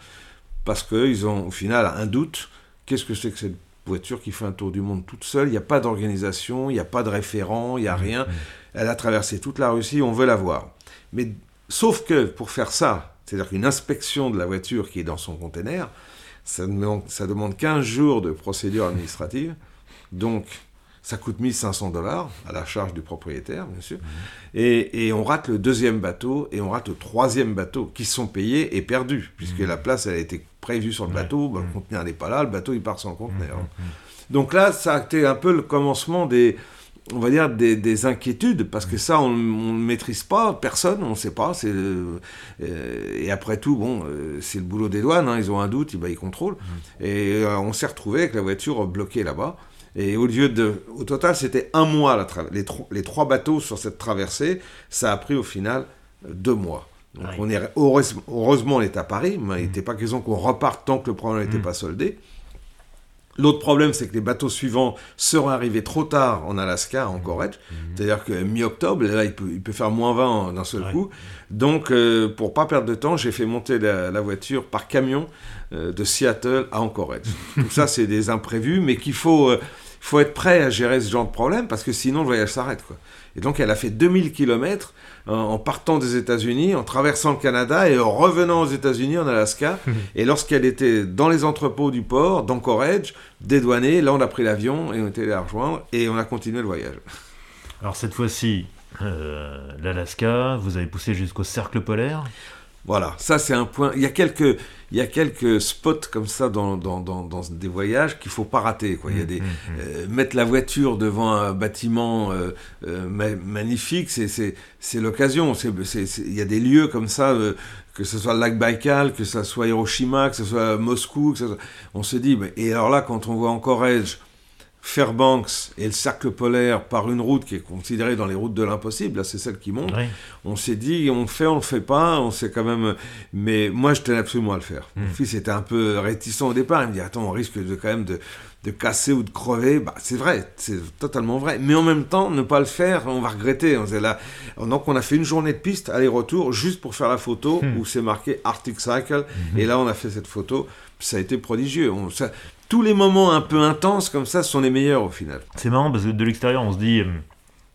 Speaker 2: Parce qu'ils ont au final un doute. Qu'est-ce que c'est que cette voiture qui fait un tour du monde toute seule? Il n'y a pas d'organisation, il n'y a pas de référent, il n'y a hmm. rien. Elle a traversé toute la Russie, on veut la voir. Mais Sauf que pour faire ça, c'est-à-dire qu'une inspection de la voiture qui est dans son conteneur, ça demande, ça demande 15 jours de procédure administrative. Donc, ça coûte 1500 dollars à la charge du propriétaire, bien sûr. Mhm. Et, on rate le deuxième bateau et on rate le troisième bateau qui sont payés et perdus, puisque mhm. la place, elle a été prévue sur le bateau, le mhm. conteneur n'est pas là, le bateau, il part sans conteneur. Donc là, ça a été un peu le commencement des, on va dire, des, inquiétudes, parce que ça, on ne maîtrise pas, personne, on ne sait pas. C'est, euh, et après tout, bon, euh, c'est le boulot des douanes, hein, ils ont un doute, ils, bah, ils contrôlent. Mmh. Et euh, on s'est retrouvé avec la voiture bloquée là-bas. Et au lieu de. Au total, c'était un mois, la les, les, trois bateaux sur cette traversée, ça a pris au final deux mois. Donc on est, heureusement, on est à Paris, mais il n'était pas question qu'on reparte tant que le problème n'était mmh. pas soldé. L'autre problème, c'est que les bateaux suivants seront arrivés trop tard en Alaska, en Anchorage. Mhm. C'est-à-dire que mi-octobre, là, il peut, faire moins 20 d'un seul coup. Donc, euh, pour pas perdre de temps, j'ai fait monter la, voiture par camion euh, de Seattle à Anchorage. Tout ça, c'est des imprévus, mais qu'il faut, euh, faut être prêt à gérer ce genre de problème, parce que sinon, le voyage s'arrête. Et donc, elle a fait 2000 km en partant des États-Unis, en traversant le Canada et en revenant aux États-Unis, en Alaska. et lorsqu'elle était dans les entrepôts du port, d'Anchorage, dédouanée, là on a pris l'avion et on était allé la rejoindre et on a continué le voyage.
Speaker 1: Alors cette fois-ci, euh, l'Alaska, vous avez poussé jusqu'au cercle polaire?
Speaker 2: Voilà, ça c'est un point. Il y a quelques, il y a quelques spots comme ça dans, dans, dans, dans des voyages qu'il faut pas rater. Quoi. Il y a mmh, des, mmh, mmh. Euh, mettre la voiture devant un bâtiment euh, euh, magnifique, c'est l'occasion. Il y a des lieux comme ça, que ce soit le lac Baïkal, que ce soit Hiroshima, que ce soit Moscou, que on se dit, mais, et alors là, quand on voit encore Edge Fairbanks et le cercle polaire par une route qui est considérée dans les routes de l'impossible, là c'est celle qui monte, on s'est dit on le fait, on le fait pas, on sait quand même... Mais moi je tenais absolument à le faire. Mon hmm. fils était un peu réticent au départ, il me dit attends on risque de quand même de, de casser ou de crever, bah, c'est vrai, c'est totalement vrai. Mais en même temps, ne pas le faire, on va regretter. On là. Donc on a fait une journée de piste, aller-retour, juste pour faire la photo hmm. où c'est marqué Arctic Cycle. Hmm. Et là, on a fait cette photo. Ça a été prodigieux. On, tous les moments un peu intenses comme ça sont les meilleurs au final.
Speaker 1: C'est marrant parce que de l'extérieur, on se dit... Euh,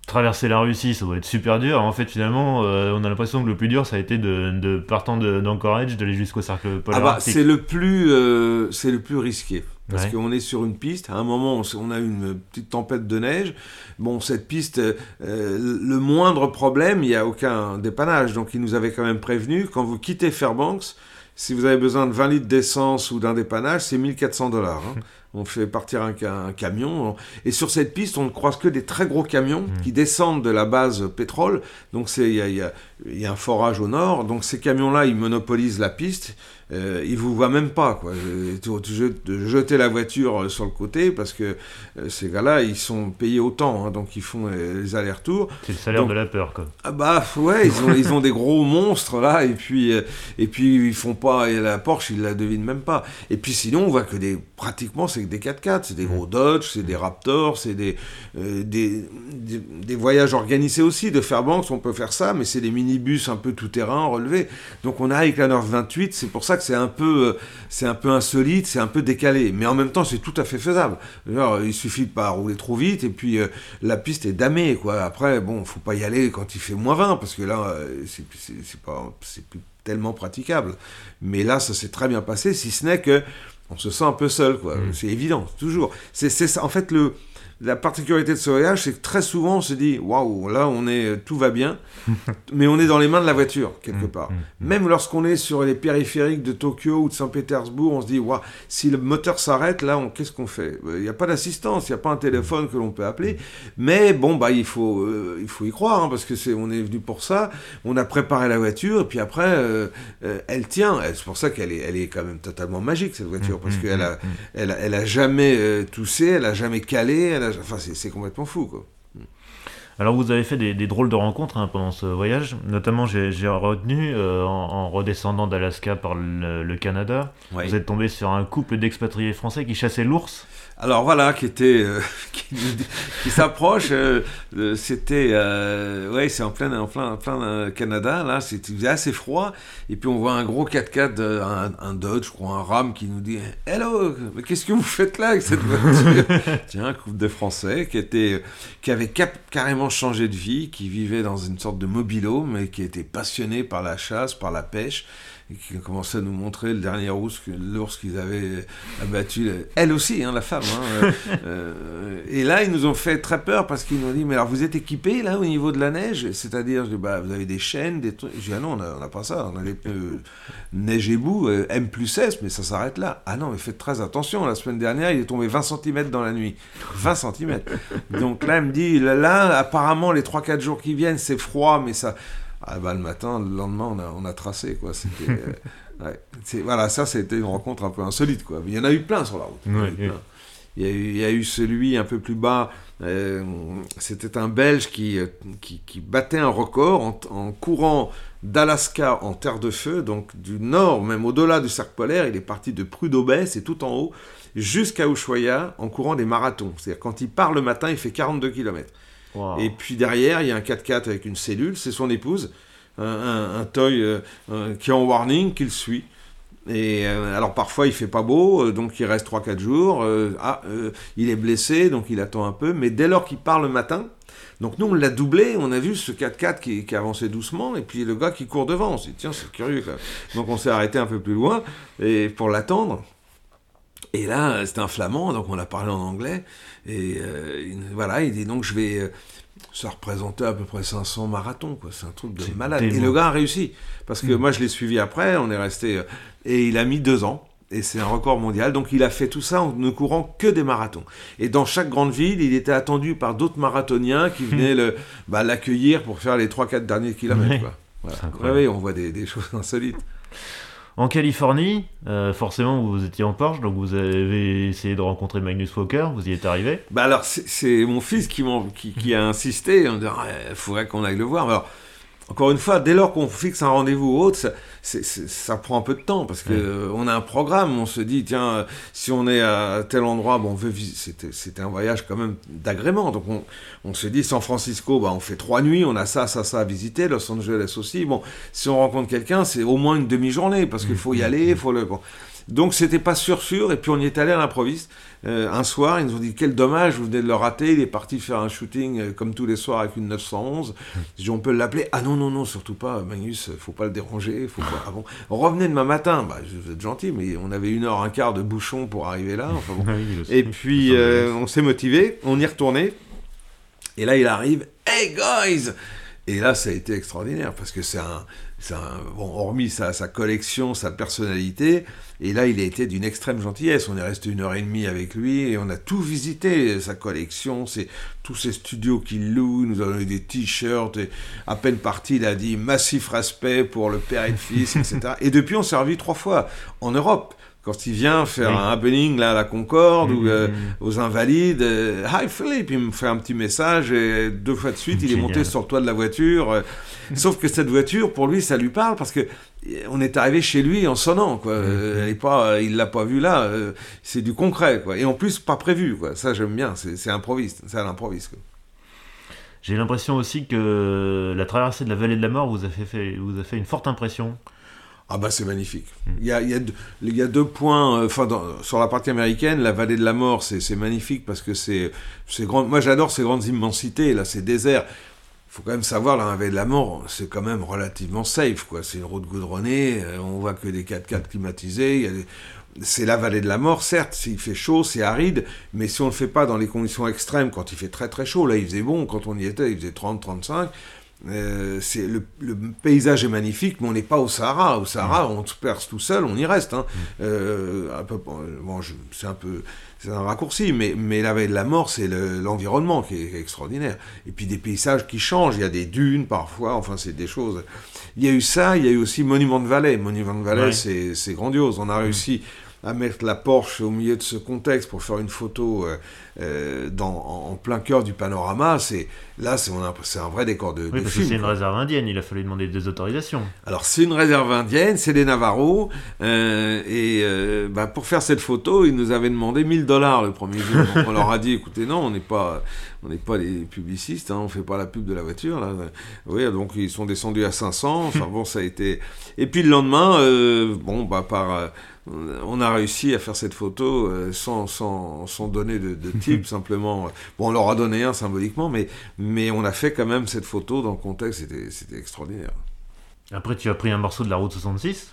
Speaker 1: traverser la Russie, ça doit être super dur. En fait, finalement, euh, on a l'impression que le plus dur, ça a été de, de partant d'Anchorage, d'aller jusqu'au cercle polaire. Ah bah,
Speaker 2: c'est le plus, euh, c'est le plus risqué. Parce qu'on est sur une piste, à un moment on a une petite tempête de neige. Bon, cette piste, euh, le moindre problème, il n'y a aucun dépannage. Donc ils nous avaient quand même prévenu, quand vous quittez Fairbanks, si vous avez besoin de 20 litres d'essence ou d'un dépannage, c'est 1400 dollars. Hein. on fait partir un, camion. Et sur cette piste, on ne croise que des très gros camions mmh. qui descendent de la base pétrole. Donc il y a, un forage au nord. Donc ces camions-là, ils monopolisent la piste euh, ils vous voient même pas, quoi. De jeter la voiture euh, sur le côté parce que euh, ces gars-là, ils sont payés autant, hein, donc ils font les, allers-retours.
Speaker 1: C'est le salaire de la peur, quoi.
Speaker 2: Ah bah ouais, ils ont, ils ont des gros monstres là, et puis et puis ils font pas et la Porsche, ils la devinent même pas. Et puis sinon, on voit que des pratiquement c'est des 4x4, c'est des gros Dodge, c'est des Raptors, c'est des, des, des, voyages organisés aussi de Fairbanks, on peut faire ça, mais c'est des minibus un peu tout terrain relevés. Donc on a avec la 28, c'est pour ça que c'est un peu, euh, c'est un peu insolite, c'est un peu décalé, mais en même temps c'est tout à fait faisable. il suffit de pas rouler trop vite et puis euh, la piste est damée quoi. Après bon, faut pas y aller quand il fait moins 20 parce que là euh, c'est pas, c'est plus tellement praticable. Mais là ça s'est très bien passé, si ce n'est que on se sent un peu seul quoi. Mmh. C'est évident, toujours. C'est ça en fait le la particularité de ce voyage, c'est que très souvent on se dit waouh, là on est, tout va bien, mais on est dans les mains de la voiture quelque mm, part. Mm, mm. Même lorsqu'on est sur les périphériques de Tokyo ou de Saint-Pétersbourg, on se dit waouh, si le moteur s'arrête, là, qu'est-ce qu'on fait? Il n'y a pas d'assistance, il n'y a pas un téléphone que l'on peut appeler, mais bon bah il faut, euh, il faut y croire hein, parce que c'est, on est venu pour ça. On a préparé la voiture et puis après, euh, euh, elle tient. C'est pour ça qu'elle est, elle est quand même totalement magique cette voiture parce qu'elle a, elle elle a jamais toussé, elle a jamais calé, elle Enfin, c'est complètement fou, quoi.
Speaker 1: Alors vous avez fait des, drôles de rencontres hein, pendant ce voyage, notamment j'ai retenu euh, en, redescendant d'Alaska par le, Canada, vous êtes tombé sur un couple d'expatriés français qui chassaient l'ours.
Speaker 2: Alors voilà, qui était, euh, qui, s'approche. Euh, euh, c'était, ouais, c'est en plein, en plein, plein Canada. Là, c'était assez froid. Et puis on voit un gros 4x4, un, un, Dodge, je crois, un Ram, qui nous dit Hello, mais qu'est-ce que vous faites là avec cette voiture? Tiens, un couple de Français qui était, qui avait carrément changé de vie, qui vivait dans une sorte de mobilo, mais qui était passionné par la chasse, par la pêche et qui commençait à nous montrer le dernier ours, l'ours qu'ils avaient abattu, elle aussi, hein, la femme. Hein, euh, euh, et là, ils nous ont fait très peur parce qu'ils nous ont dit, mais alors vous êtes équipés là au niveau de la neige? C'est-à-dire, bah, vous avez des chaînes, des trucs. J'ai dit, ah non, on n'a pas ça, on a les pneus neige et boue, euh, M plus S, mais ça s'arrête là. Ah non, mais faites très attention, la semaine dernière, il est tombé 20 cm dans la nuit. 20 cm. Donc là, elle me dit, là apparemment, les 3-4 jours qui viennent, c'est froid, mais ça ah bah, le matin, le lendemain, on a, on a tracé, quoi. Euh, voilà, ça, c'était une rencontre un peu insolite, quoi. il y en a eu plein sur la route. il, y a eu, il, y a eu, celui un peu plus bas, euh, c'était un Belge qui, euh, qui, qui, battait un record en, en courant d'Alaska en terre de feu, donc du nord, même au-delà du cercle polaire, il est parti de Prudhoe et tout en haut, jusqu'à Ushuaia en courant des marathons. C'est-à-dire quand il part le matin, il fait 42 km. Et puis derrière, il y a un 4x4 avec une cellule, c'est son épouse, un, toy euh, qui est en warning, qui le suit. Et euh, alors parfois il fait pas beau, euh, donc il reste 3-4 jours. ah, il est blessé, donc il attend un peu. Mais dès lors qu'il part le matin, donc nous on l'a doublé, on a vu ce 4x4 qui, avançait doucement, et puis le gars qui court devant. On s'est dit tiens c'est curieux. Donc on s'est arrêté un peu plus loin et pour l'attendre. Et là, c'était un flamand, donc on a parlé en anglais. Et euh, voilà, il dit donc je vais. Euh, ça représentait à peu près 500 marathons, quoi. C'est un truc de malade. Et le gars a réussi. Parce que mm. moi, je l'ai suivi après, on est resté. Euh, et il a mis deux ans. Et c'est un record mondial. Donc il a fait tout ça en ne courant que des marathons. Et dans chaque grande ville, il était attendu par d'autres marathoniens qui venaient le, bah, l'accueillir pour faire les 3-4 derniers kilomètres. Voilà. on voit des, des choses insolites.
Speaker 1: En Californie, euh, forcément, vous étiez en Porsche, donc vous avez essayé de rencontrer Magnus Walker, vous y êtes arrivé
Speaker 2: Bah alors, c'est mon fils qui, a insisté, en disant, il faudrait qu'on aille le voir. Encore une fois, dès lors qu'on fixe un rendez-vous autre, ça, ça, prend un peu de temps parce que on a un programme. On se dit tiens, si on est à tel endroit, bon, on veut visiter. C'était un voyage quand même d'agrément. Donc on, on, se dit San Francisco, bah, on fait trois nuits, on a ça, ça, ça à visiter. Los Angeles aussi. Bon, si on rencontre quelqu'un, c'est au moins une demi-journée parce qu'il faut y aller, il faut le. Bon. Donc c'était pas sûr sûr, et puis on y est allé à l'improviste. Euh, un soir, ils nous ont dit quel dommage, vous venez de le rater, il est parti faire un shooting euh, comme tous les soirs avec une 911. J'ai dit on peut l'appeler Ah non, non, non, surtout pas, Magnus, faut pas le déranger, faut pas. Ah bon, revenez demain matin, bah, vous êtes gentil, mais on avait une heure, un quart de bouchon pour arriver là. Enfin bon. et puis euh, on s'est motivé, on y retournait, et là il arrive Hey guys et là, ça a été extraordinaire parce que c'est un, bon, hormis sa, sa, collection, sa personnalité, et là, il a été d'une extrême gentillesse. On est resté une heure et demie avec lui et on a tout visité, sa collection, c'est tous ses studios qu'il loue. Nous a donné des t-shirts. Et à peine parti, il a dit massif respect pour le père et le fils, etc. Et depuis, on s'est revu trois fois en Europe quand il vient faire un happening là à la Concorde ou euh, aux Invalides, euh, Hi Philippe, il me fait un petit message et deux fois de suite, il est monté sur le toit de la voiture. Euh. Sauf que cette voiture, pour lui, ça lui parle parce que on est arrivé chez lui en sonnant, quoi. Elle est pas, il l'a pas vu là. c'est du concret, quoi. Et en plus, pas prévu, quoi. Ça, j'aime bien. C'est improviste. C'est à l'improviste.
Speaker 1: J'ai l'impression aussi que la traversée de la vallée de la mort vous a fait, vous a fait une forte impression.
Speaker 2: Ah bah c'est magnifique. Il y, a, deux points, euh, enfin sur la partie américaine, la vallée de la mort, c'est magnifique parce que c'est grand. Moi j'adore ces grandes immensités, là, ces déserts. Il faut quand même savoir, la vallée de la mort, c'est quand même relativement safe, quoi. C'est une route goudronnée, euh, on voit que des 4x4 climatisés, c'est la vallée de la mort, certes, s'il fait chaud, c'est aride, mais si on ne le fait pas dans les conditions extrêmes, quand il fait très très chaud, là il faisait bon, quand on y était, il faisait 30-35, euh, c'est le, paysage est magnifique, mais on n'est pas au Sahara. Au Sahara, mm. on se perce tout seul, on y reste. Hein. Mm. Euh, un peu, bon, c'est un peu, c'est un raccourci, mais, mais la veille de la mort, c'est l'environnement qui est extraordinaire. Et puis des paysages qui changent. Il y a des dunes parfois. Enfin, c'est des choses. Il y a eu ça. Il y a eu aussi Monument de Vallée. Monument de Vallée, c'est grandiose. On a mm. réussi à mettre la Porsche au milieu de ce contexte pour faire une photo euh, euh, dans, en plein cœur du panorama, c'est là c'est un vrai décor de,
Speaker 1: oui, parce que c'est une réserve indienne, il a fallu demander des autorisations.
Speaker 2: Alors c'est une réserve indienne, c'est des Navarros, euh, et bah, pour faire cette photo, ils nous avaient demandé 1000 dollars le premier jour. on leur a dit, écoutez, non, on n'est pas, on n'est pas des publicistes, hein, on fait pas la pub de la voiture là. Oui, donc ils sont descendus à 500. Enfin bon, ça a été. Et puis le lendemain, bon bah par on a réussi à faire cette photo euh, sans, sans, sans, donner de, de type, simplement. Bon, on leur a donné un symboliquement, mais, mais on a fait quand même cette photo dans le contexte, c'était extraordinaire.
Speaker 1: Après, tu as pris un morceau de la route 66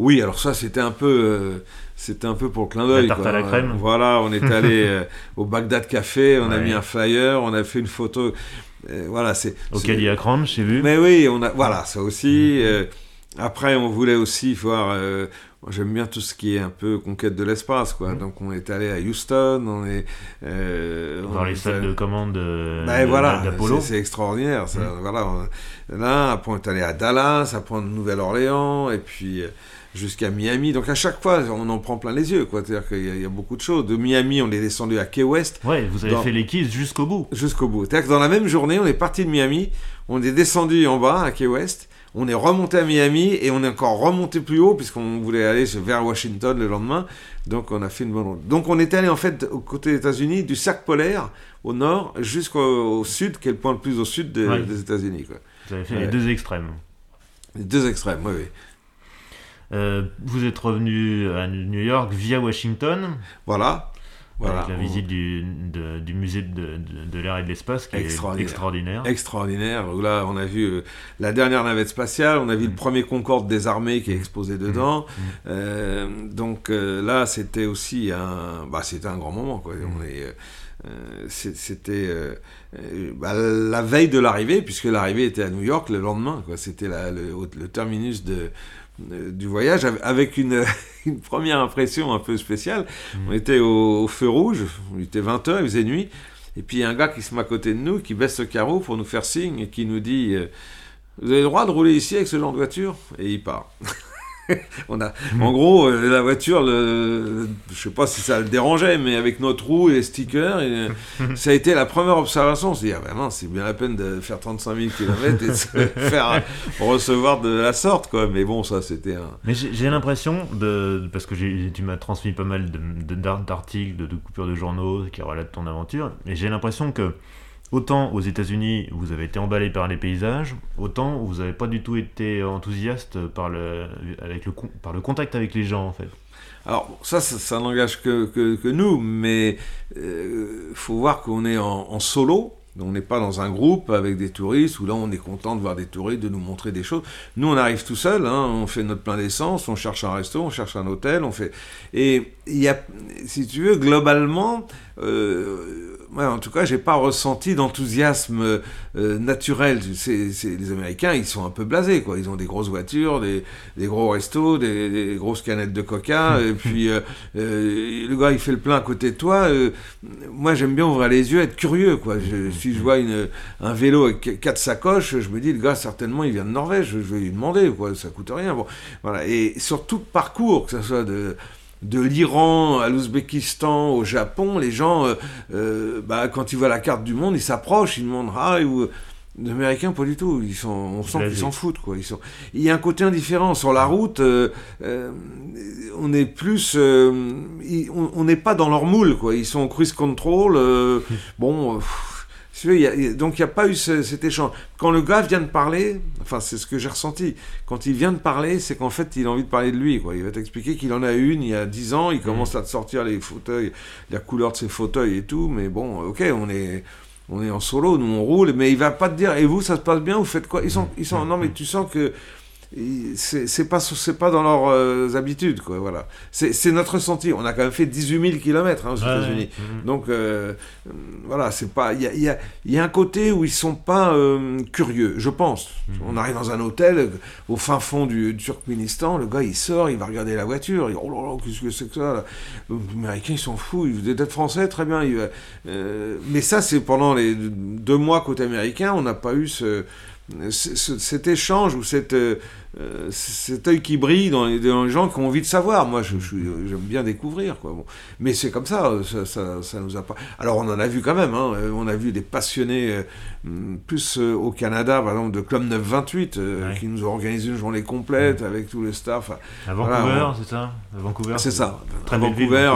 Speaker 2: oui, alors ça c'était un peu, euh, c'était un peu pour le clin d'œil.
Speaker 1: La tarte à la crème.
Speaker 2: Voilà, on est allé euh, au Bagdad Café, on a mis un flyer, on a fait une photo. voilà, c'est.
Speaker 1: Au Cadillac j'ai vu.
Speaker 2: Mais oui, on a, voilà, ça aussi. Mm. après, on voulait aussi voir j'aime bien tout ce qui est un peu conquête de l'espace, quoi. Mmh. Donc on est allé à Houston, on est
Speaker 1: euh, voir les salles de commande
Speaker 2: de, ben, voilà, C'est extraordinaire. Ça, mmh. Voilà. Là, après on est allé à Dallas, après en Nouvelle-Orléans, et puis euh, jusqu'à Miami. Donc à chaque fois, on en prend plein les yeux, quoi. C'est-à-dire qu'il y, a beaucoup de choses. De Miami, on est descendu à Key West.
Speaker 1: Ouais, vous avez fait les Keys jusqu'au bout.
Speaker 2: Jusqu'au bout. C'est-à-dire que dans la même journée, on est parti de Miami, on est descendu en bas à Key West on est remonté à Miami et on est encore remonté plus haut puisqu'on voulait aller vers Washington le lendemain. Donc on a fait une bonne route. Donc on est allé en fait au côté des États-Unis, du cercle polaire au nord jusqu'au sud, qui est le point le plus au sud des États-Unis.
Speaker 1: Vous avez fait les deux extrêmes.
Speaker 2: Les deux extrêmes, oui, oui.
Speaker 1: Euh, vous êtes revenu à New York via Washington.
Speaker 2: Voilà.
Speaker 1: Avec la visite du, du musée de, de, l'air et de l'espace qui est extraordinaire.
Speaker 2: Extraordinaire. Là, on a vu euh, la dernière navette spatiale, on a vu le mm. premier Concorde des armées qui est exposé mm. dedans. Mm. Euh, donc euh, là, c'était aussi un, bah, c'était un grand moment. Quoi. On est, c'était bah, la veille de l'arrivée, puisque l'arrivée était à New York le lendemain. C'était le, le, terminus de, du voyage avec une, une, première impression un peu spéciale. Mm. On était au, feu rouge, il était 20h, il faisait nuit, et puis il y a un gars qui se met à côté de nous, qui baisse le carreau pour nous faire signe et qui nous dit euh, Vous avez le droit de rouler ici avec ce genre de voiture? Et il part. on a, en gros, euh, la voiture, le, je sais pas si ça le dérangeait, mais avec notre roue et les stickers, et, ça a été la première observation. On s'est dit, ah ben c'est bien la peine de faire 35 000 km et de se faire recevoir de la sorte, quoi. Mais bon, ça, c'était un.
Speaker 1: Mais j'ai l'impression, de, parce que tu m'as transmis pas mal d'articles, de, de, coupures de journaux qui relatent ton aventure, et j'ai l'impression que Autant aux États-Unis, vous avez été emballé par les paysages, autant vous n'avez pas du tout été enthousiaste par le, avec le, contact avec les gens, en fait.
Speaker 2: Alors, ça, ça, n'engage que, que, nous, mais il euh, faut voir qu'on est en, solo. On n'est pas dans un groupe avec des touristes où là on est content de voir des touristes, de nous montrer des choses. Nous on arrive tout seul, hein, on fait notre plein d'essence, on cherche un resto, on cherche un hôtel, on fait. Et il y a, si tu veux, globalement, euh, en tout cas, j'ai pas ressenti d'enthousiasme euh, naturel. C'est, les Américains, ils sont un peu blasés, quoi. Ils ont des grosses voitures, des, gros restos, des, grosses canettes de coca, et puis euh, euh, le gars, il fait le plein à côté de toi. moi, j'aime bien ouvrir les yeux, être curieux, quoi. si je vois un vélo avec quatre sacoches, je me dis, le gars, certainement, il vient de Norvège. Je vais lui demander, quoi. Ça coûte rien. Bon, voilà. Et sur tout parcours, que ce soit de de l'Iran à l'Ouzbékistan, au Japon, les gens, euh, euh, bah, quand ils voient la carte du monde, ils s'approchent, ils demandent ah, ou les Américains, pas du tout. Ils sont, on sent qu'ils s'en foutent. Quoi. Ils sont... Il y a un côté indifférent. Sur la route, euh, on est plus. on n'est pas dans leur moule. Quoi. Ils sont en cruise control. bon donc il n'y a pas eu cet échange. Quand le gars vient de parler, enfin c'est ce que j'ai ressenti, quand il vient de parler, c'est qu'en fait il a envie de parler de lui. Quoi. Il va t'expliquer qu'il en a une il y a 10 ans, il commence mmh. à te sortir les fauteuils, la couleur de ses fauteuils et tout, mais bon, ok, on est, on est en solo, nous on roule, mais il va pas te dire, et vous ça se passe bien, vous faites quoi? Ils sont, ils sont, Non mais tu sens que c'est pas c'est pas dans leurs euh, habitudes quoi voilà. C'est notre ressenti on a quand même fait 18 000 km aux États-Unis. mhm. donc euh, voilà c'est pas il y a, y, a, y a, un côté où ils sont pas euh, curieux je pense. Mhm. on arrive dans un hôtel au fin fond du, Turkménistan le gars il sort il va regarder la voiture il dit oh là là qu'est-ce que c'est que ça les Américains ils sont fous ils veulent être français très bien mais ça c'est pendant les deux mois côté américain on n'a pas eu ce cet échange ou cette, euh, cet œil qui brille dans les, gens qui ont envie de savoir. Moi, j'aime je, bien découvrir. Quoi. Bon. Mais c'est comme ça ça, ça, nous a pas. Alors, on en a vu quand même. Hein. On a vu des passionnés, euh, plus euh, au Canada, par exemple, de Club 928, qui nous ont organisé une journée complète avec tout le staff.
Speaker 1: À Vancouver, c'est ça? Vancouver
Speaker 2: C'est ça. Très Vancouver,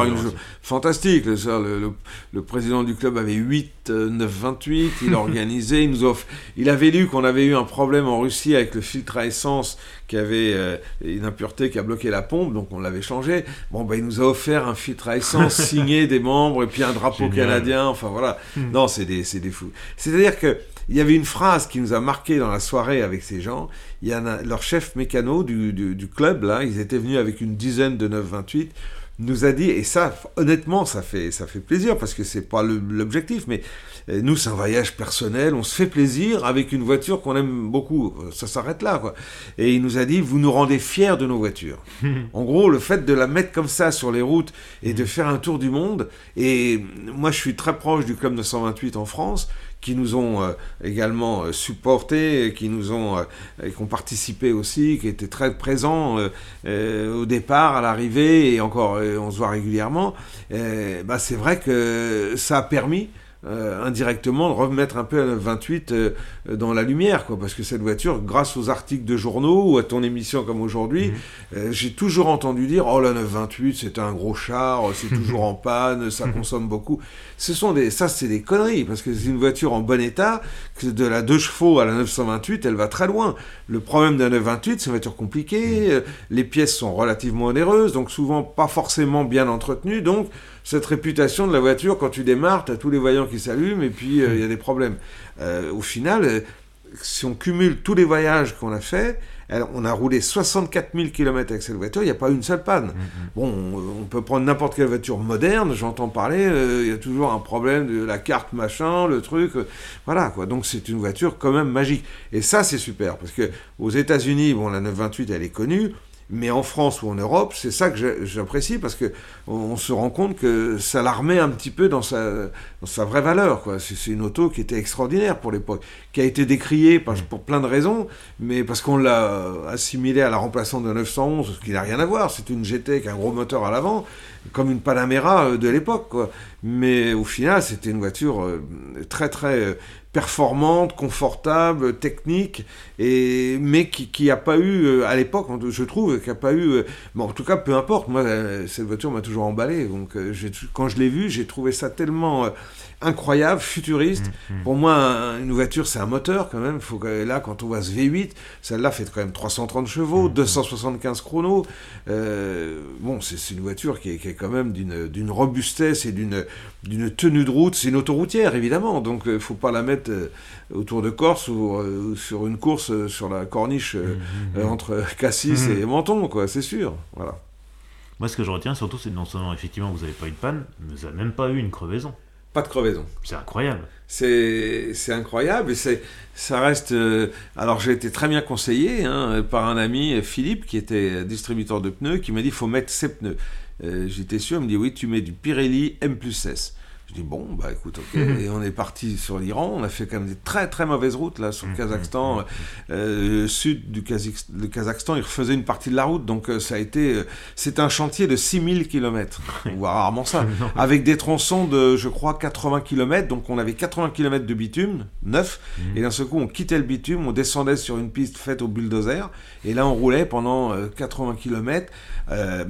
Speaker 2: fantastique. Ça, le, le, président du club avait 8 928. Il a organisé. il, nous offre... il avait lu qu'on avait eu un problème en Russie avec le filtre à essence qui avait euh, une impureté qui a bloqué la pompe, donc on l'avait changé. Bon, ben, il nous a offert un filtre à essence signé des membres et puis un drapeau canadien. Enfin voilà. Hmm. Non, c'est des, des fous. C'est-à-dire que il y avait une phrase qui nous a marqué dans la soirée avec ces gens. Il y a leur chef mécano du, du, du, club, là, ils étaient venus avec une dizaine de 928 nous a dit, et ça, honnêtement, ça fait, ça fait plaisir parce que c'est pas l'objectif, mais euh, nous, c'est un voyage personnel, on se fait plaisir avec une voiture qu'on aime beaucoup. Ça s'arrête là, quoi. Et il nous a dit, vous nous rendez fiers de nos voitures. en gros, le fait de la mettre comme ça sur les routes et de faire un tour du monde, et moi, je suis très proche du Club 928 en France, qui nous ont euh, également euh, supportés, qui nous ont, euh, qui ont participé aussi, qui étaient très présents au départ, à l'arrivée, et encore, on se voit régulièrement. bah, c'est vrai que ça a permis euh, indirectement de remettre un peu à 928 euh, dans la lumière, quoi, parce que cette voiture, grâce aux articles de journaux ou à ton émission comme aujourd'hui, mhm. euh, j'ai toujours entendu dire oh la 928 c'est un gros char, c'est toujours en panne, ça mhm. consomme beaucoup. Ce sont des, ça c'est des conneries parce que c'est une voiture en bon état, que de la 2 chevaux à la 928, elle va très loin. Le problème de la 928, c'est une voiture compliquée, mhm. les pièces sont relativement onéreuses, donc souvent pas forcément bien entretenues, donc cette réputation de la voiture, quand tu démarres, tu as tous les voyants qui s'allument et puis euh, il y a des problèmes. Euh, au final, euh, si on cumule tous les voyages qu'on a fait, on a roulé 64 000 km avec cette voiture, il n'y a pas une seule panne. Mm-hmm. Bon, on, peut prendre n'importe quelle voiture moderne, j'entends parler, il y a toujours un problème de la carte machin, le truc, voilà quoi. Donc c'est une voiture quand même magique. Et ça c'est super, parce que aux États-Unis, bon, la 928 elle est connue, Mais en France ou en Europe, c'est ça que j'apprécie parce que on, se rend compte que ça la remet un petit peu dans sa, dans sa vraie valeur. C'est une auto qui était extraordinaire pour l'époque, qui a été décriée pour, pour plein de raisons, mais parce qu'on l'a assimilée à la remplaçante de 911, ce qui n'a rien à voir. C'est une GT avec un gros moteur à l'avant, comme une Panamera euh, de l'époque. Mais au final, c'était une voiture euh, très très euh, performante, confortable, technique, et, mais qui n'a pas eu, à l'époque, je trouve, qui n'a pas eu... Bon, en tout cas, peu importe, moi, cette voiture m'a toujours emballé. Donc, quand je l'ai vue, j'ai trouvé ça tellement incroyable, futuriste. Mm, mm. Pour moi, une voiture, c'est un moteur quand même. Faut que, là, quand on voit ce V8, celle-là fait quand même 330 chevaux, 275 mm, chronos. bon, c'est une voiture qui est, qui est quand même d'une robustesse et d'une tenue de route. C'est une autoroutière, évidemment. Donc, il ne faut pas la mettre autour de Corse ou sur une course euh, sur la corniche euh, mmh, mmh, mmh. entre Cassis et Menton, quoi, c'est sûr. Voilà.
Speaker 1: Moi, ce que je retiens surtout, c'est non seulement effectivement vous n'avez pas eu de panne, mais vous n'avez même pas eu une crevaison.
Speaker 2: Pas de crevaison.
Speaker 1: C'est incroyable.
Speaker 2: C'est incroyable et ça reste. Euh, alors j'ai été très bien conseillé hein, par un ami Philippe qui était distributeur de pneus qui m'a dit il faut mettre ces pneus. J'étais sûr, il me dit oui tu mets du Pirelli M plus S. Je dis bon, bah écoute, ok. et on est parti sur l'Iran. On a fait quand même des très très mauvaises routes là sur le mmh, Kazakhstan, mmh, euh, sud du Kazakhstan. Il refaisait une partie de la route, donc euh, ça a été, euh, c'est un chantier de 6000 km. On voit rarement ça, avec des tronçons de, je crois, 80 km. Donc on avait 80 km de bitume neuf, et d'un seul coup on quittait le bitume, on descendait sur une piste faite au bulldozer, et là on roulait pendant 80 km,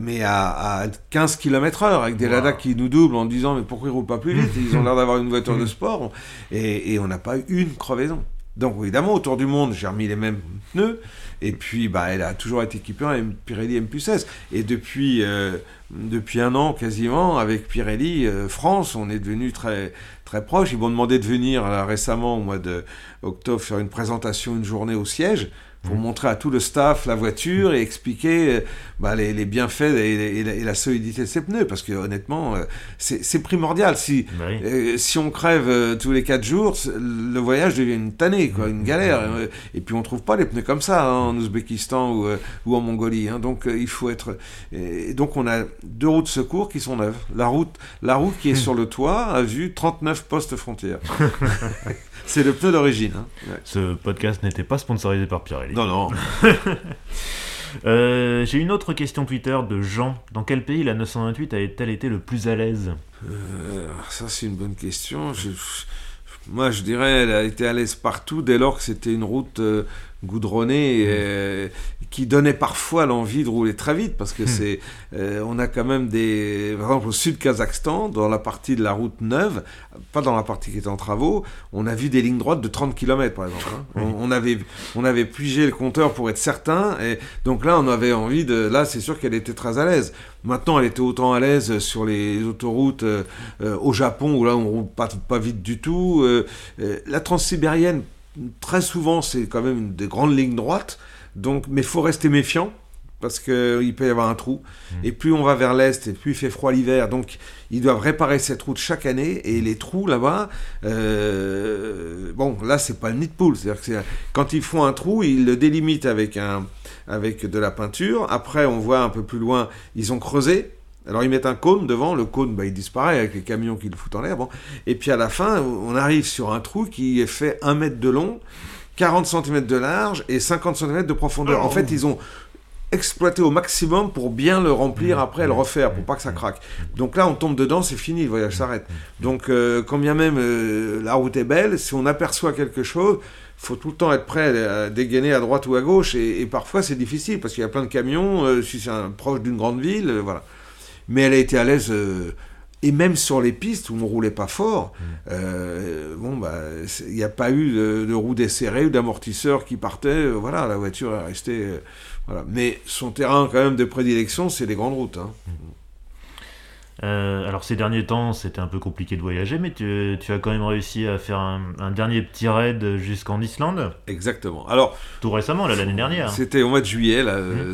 Speaker 2: mais à, 15 km/h avec des wow. qui nous doublent en disant mais pourquoi ils roulent pas plus? Ils ont l'air d'avoir une voiture de sport. Et, on n'a pas eu une crevaison. Donc évidemment, autour du monde, j'ai remis les mêmes pneus. Et puis, bah, elle a toujours été équipée en Pirelli M 16. Et depuis, euh, depuis un an quasiment, avec Pirelli euh, France, on est devenu très, très proches. Ils m'ont demandé de venir récemment, au mois d'octobre, faire une présentation, une journée au siège pour montrer à tout le staff la voiture et expliquer euh, bah, les, bienfaits et, la, solidité de ses pneus. Parce que honnêtement, euh, c'est primordial. Si, euh, si on crève tous les 4 jours, le voyage devient une tannée, quoi, une galère. Et puis on trouve pas les pneus comme ça hein, en Ouzbékistan ou, ou en Mongolie. Hein. Donc il faut être. Et donc on a deux routes de secours qui sont neuves. La route, la route qui est sur le toit a vu 39 postes frontières. C'est le pneu d'origine. Hein.
Speaker 1: Ce podcast n'était pas sponsorisé par Pirelli.
Speaker 2: Non, non.
Speaker 1: Euh, j'ai une autre question Twitter de Jean. Dans quel pays la 928 a-t-elle été le plus à l'aise?
Speaker 2: Euh, Ça, c'est une bonne question. moi, je dirais elle a été à l'aise partout dès lors que c'était une route euh, goudronné, euh, qui donnait parfois l'envie de rouler très vite, parce que hmm. c'est, euh, on a quand même des, par exemple au sud Kazakhstan, dans la partie de la route neuve, pas dans la partie qui est en travaux, on a vu des lignes droites de 30 km par exemple. Hein. On, avait, on avait pigé le compteur pour être certain, et donc là on avait envie de, là c'est sûr qu'elle était très à l'aise. Maintenant elle était autant à l'aise sur les autoroutes euh, au Japon où là on roule pas, pas vite du tout. la transsibérienne très souvent, c'est quand même une des grandes lignes droites. Donc, mais faut rester méfiant parce qu'il peut y avoir un trou. Mmh. Et plus on va vers l'est, et plus il fait froid l'hiver. Donc, ils doivent réparer cette route chaque année. Et les trous là-bas, euh, bon, là, c'est pas le nid de poule. C'est-à-dire que quand ils font un trou, ils le délimitent avec, un, avec de la peinture. Après, on voit un peu plus loin, ils ont creusé. Alors ils mettent un cône devant, le cône bah, il disparaît avec les camions qui le foutent en l'air. Et puis à la fin, on arrive sur un trou qui est fait 1 mètre de long, 40 cm de large et 50 cm de profondeur. En fait, ils ont exploité au maximum pour bien le remplir après et le refaire pour pas que ça craque. Donc là, on tombe dedans, c'est fini, le voyage s'arrête. Donc, euh, quand bien même euh, la route est belle, si on aperçoit quelque chose, faut tout le temps être prêt à dégainer à droite ou à gauche et, parfois c'est difficile parce qu'il y a plein de camions, euh, si c'est proche d'une grande ville, voilà mais elle a été à l'aise. Euh, et même sur les pistes où on roulait pas fort, mm. euh, bon bah il n'y a pas eu de, de roues desserrées ou d'amortisseurs qui partaient. Euh, voilà, la voiture est restée. voilà. Mais son terrain quand même de prédilection, c'est les grandes routes. Hein.
Speaker 1: Euh, alors ces derniers temps, c'était un peu compliqué de voyager, mais tu, as quand même réussi à faire un, dernier petit raid jusqu'en Islande.
Speaker 2: Exactement. Alors
Speaker 1: tout récemment, l'année dernière.
Speaker 2: C'était au mois de juillet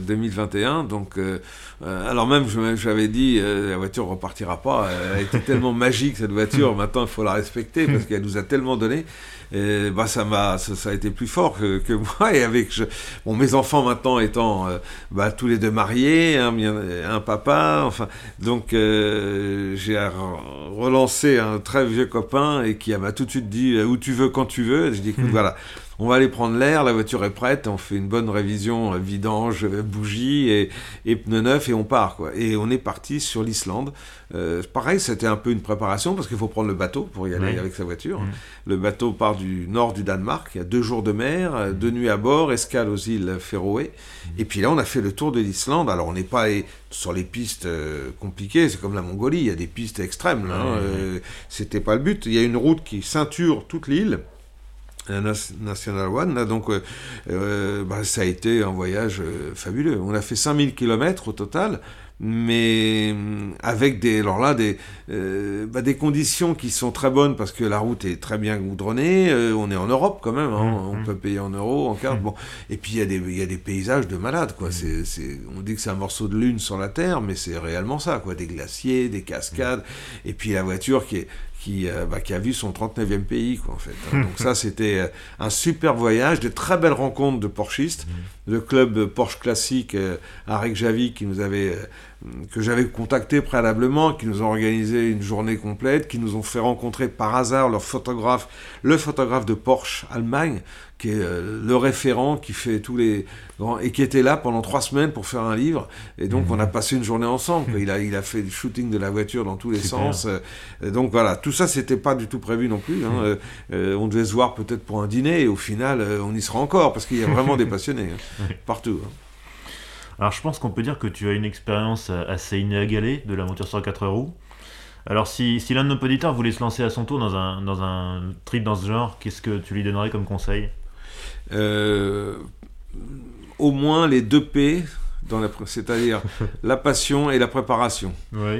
Speaker 2: 2021, mmh. donc euh, euh, alors même j'avais dit la voiture repartira pas. Elle a été tellement magique cette voiture. Maintenant, il faut la respecter parce qu'elle nous a tellement donné. Et bah ça m'a ça, a été plus fort que, que moi et avec bon mes enfants maintenant étant bah, tous les deux mariés un, un papa enfin donc euh, j'ai relancé un très vieux copain et qui m'a tout de suite dit où tu veux quand tu veux. Je dis écoute, hmm. voilà, on va aller prendre l'air, la voiture est prête, on fait une bonne révision euh, vidange, euh, bougie et, et pneus neufs et on part quoi. Et on est parti sur l'Islande. Euh, pareil, c'était un peu une préparation parce qu'il faut prendre le bateau pour y aller avec sa voiture. Le bateau part du nord du Danemark, il y a deux jours de mer, deux nuits à bord, escale aux îles Féroé. Et puis là, on a fait le tour de l'Islande. Alors on n'est pas sur les pistes compliquées, c'est comme la Mongolie, il y a des pistes extrêmes. Hein. C'était pas le but. Il y a une route qui ceinture toute l'île. National One. donc, euh, euh, bah, ça a été un voyage euh, fabuleux. On a fait 5000 km au total, mais avec des, alors là, des, bah, des conditions qui sont très bonnes parce que la route est très bien goudronnée. on est en Europe quand même, hein. mmh, on peut payer en euros, en carte. Mmh. Bon. Et puis il y, a des, y a des paysages de malades. Quoi. C'est, on dit que c'est un morceau de lune sur la Terre, mais c'est réellement ça. Quoi. Des glaciers, des cascades, et puis la voiture qui est qui, euh, bah, qui, a vu son 39e pays, quoi, en fait. Hein. Donc ça, c'était euh, un super voyage, de très belles rencontres de Porschistes. Mmh. Le club Porsche classique euh, Reykjavik, qui nous avait, que j'avais contacté préalablement, qui nous ont organisé une journée complète, qui nous ont fait rencontrer par hasard leur photographe, le photographe de Porsche Allemagne, qui est euh, le référent, qui fait tous les grands, et qui était là pendant trois semaines pour faire un livre. Et donc, mhm. on a passé une journée ensemble. Il a, il a fait du shooting de la voiture dans tous les sens. Euh, donc voilà, tout ça, c'était pas du tout prévu non plus. Hein. Mhm. Euh, on devait se voir peut-être pour un dîner, et au final, on y sera encore, parce qu'il y a vraiment des passionnés, hein, partout. Hein.
Speaker 1: Alors, je pense qu'on peut dire que tu as une expérience assez inégalée de la moteur sur 4 roues. Alors, si, si l'un de nos auditeurs voulait se lancer à son tour dans un, dans un trip dans ce genre, qu'est-ce que tu lui donnerais comme conseil?
Speaker 2: Euh, au moins les deux P, c'est-à-dire la passion et la préparation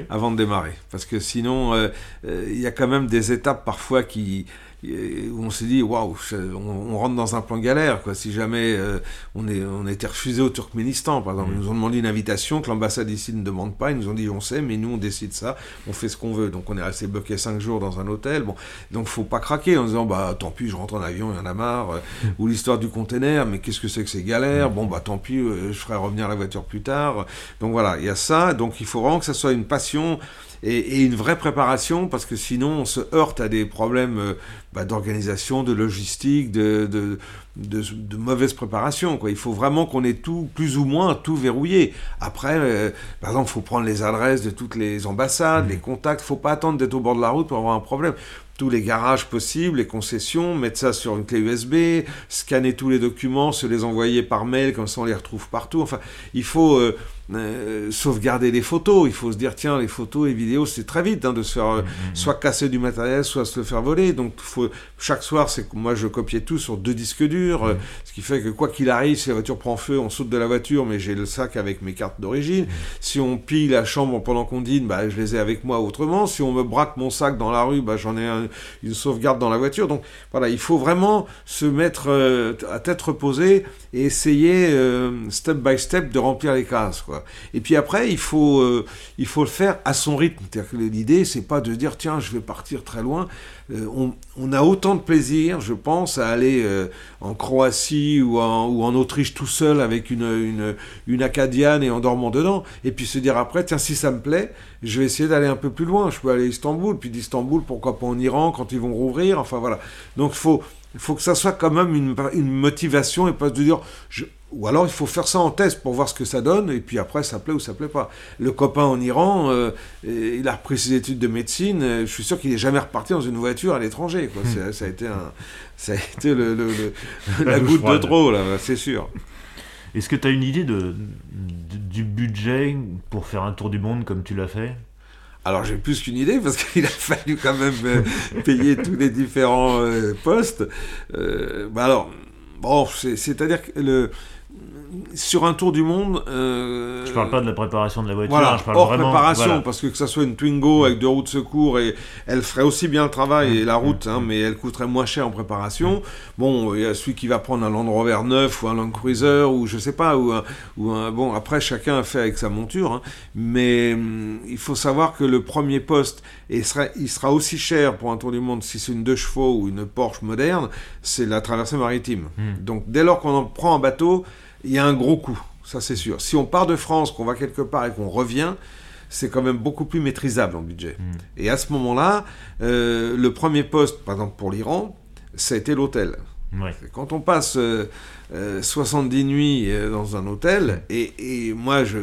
Speaker 2: avant de démarrer. Parce que sinon, euh, euh, il y a quand même des étapes parfois qui, où on s'est dit waouh, on, rentre dans un plan galère quoi. Si jamais euh, on est on a été refusé au Turkménistan par exemple, ils nous ont demandé une invitation que l'ambassade ici ne demande pas, ils nous ont dit on sait, mais nous on décide ça, on fait ce qu'on veut. Donc on est resté bloqué cinq jours dans un hôtel. Bon, donc faut pas craquer en disant bah tant pis, je rentre en avion, il y en a marre. Euh, ou l'histoire du container, mais qu'est-ce que c'est que ces galères? Bon bah tant pis, euh, je ferai revenir la voiture plus tard. Donc voilà, il y a ça. Donc il faut vraiment que ça soit une passion et, une vraie préparation, parce que sinon on se heurte à des problèmes euh, bah, d'organisation, de logistique, de, de, de, mauvaise préparation. Quoi. Il faut vraiment qu'on ait tout, plus ou moins, tout verrouillé. Après, euh, par exemple, il faut prendre les adresses de toutes les ambassades, mmh. les contacts. Il ne faut pas attendre d'être au bord de la route pour avoir un problème tous les garages possibles, les concessions, mettre ça sur une clé USB, scanner tous les documents, se les envoyer par mail, comme ça on les retrouve partout. Enfin, il faut euh, euh, sauvegarder les photos. Il faut se dire, tiens, les photos et vidéos, c'est très vite hein, de se faire euh, mm, mm, mm. soit casser du matériel, soit se le faire voler. Donc, faut, chaque soir, c'est moi, je copiais tout sur deux disques durs, ce qui fait que quoi qu'il arrive, si la voiture prend feu, on saute de la voiture, mais j'ai le sac avec mes cartes d'origine. Si on pille la chambre pendant qu'on dîne, bah, je les ai avec moi autrement. Si on me braque mon sac dans la rue, bah, j'en ai un, une sauvegarde dans la voiture. Donc voilà, il faut vraiment se mettre euh, à tête reposée et essayer euh, step by step de remplir les cases. Quoi. Et puis après, il faut, euh, il faut le faire à son rythme. L'idée, c'est pas de dire tiens, je vais partir très loin. On, on, a autant de plaisir, je pense, à aller en Croatie ou en, Autriche tout seul avec une, une, une acadiane et en dormant dedans. Et puis se dire après, tiens, si ça me plaît, je vais essayer d'aller un peu plus loin. Je peux aller à Istanbul, puis d'Istanbul, pourquoi pas en Iran quand ils vont rouvrir. Enfin voilà. Donc il faut, faut que ça soit quand même une, une motivation et pas de dire. Je, ou alors il faut faire ça en test pour voir ce que ça donne, et puis après ça plaît ou ça plaît pas. Le copain en Iran, euh, il a repris ses études de médecine, euh, je suis sûr qu'il n'est jamais reparti dans une voiture à l'étranger. Hmm. Ça a été, un, ça a été le, la goutte de trop, là, c'est sûr.
Speaker 1: Est-ce que tu as une idée de, du budget pour faire un tour du monde comme tu l'as fait?
Speaker 2: Alors j'ai plus qu'une idée parce qu'il a fallu quand même euh, payer tous les différents euh, postes. Bah alors, bon, c'est-à-dire que le, sur un tour du monde.
Speaker 1: Euh, je parle pas de la préparation de la voiture,
Speaker 2: voilà,
Speaker 1: je parle
Speaker 2: hors
Speaker 1: vraiment,
Speaker 2: préparation, parce que que ça soit une Twingo avec deux roues de secours, et elle ferait aussi bien le travail et la route, hein, mais elle coûterait moins cher en préparation. Bon, il y a celui qui va prendre un Land Rover neuf ou un Land Cruiser ou je sais pas, ou un, ou un bon, après chacun fait avec sa monture, hein, mais hum, il faut savoir que le premier poste, et sera, il sera aussi cher pour un tour du monde si c'est une deux chevaux ou une Porsche moderne, c'est la traversée maritime. Hmm. Donc dès lors qu'on en prend un bateau, il y a un gros coût, ça c'est sûr. Si on part de France, qu'on va quelque part et qu'on revient, c'est quand même beaucoup plus maîtrisable en budget. Hmm. Et à ce moment-là, euh, le premier poste, par exemple pour l'Iran, ça a été l'hôtel. Quand on passe 70 euh, nuits euh, dans un hôtel, et, moi, je,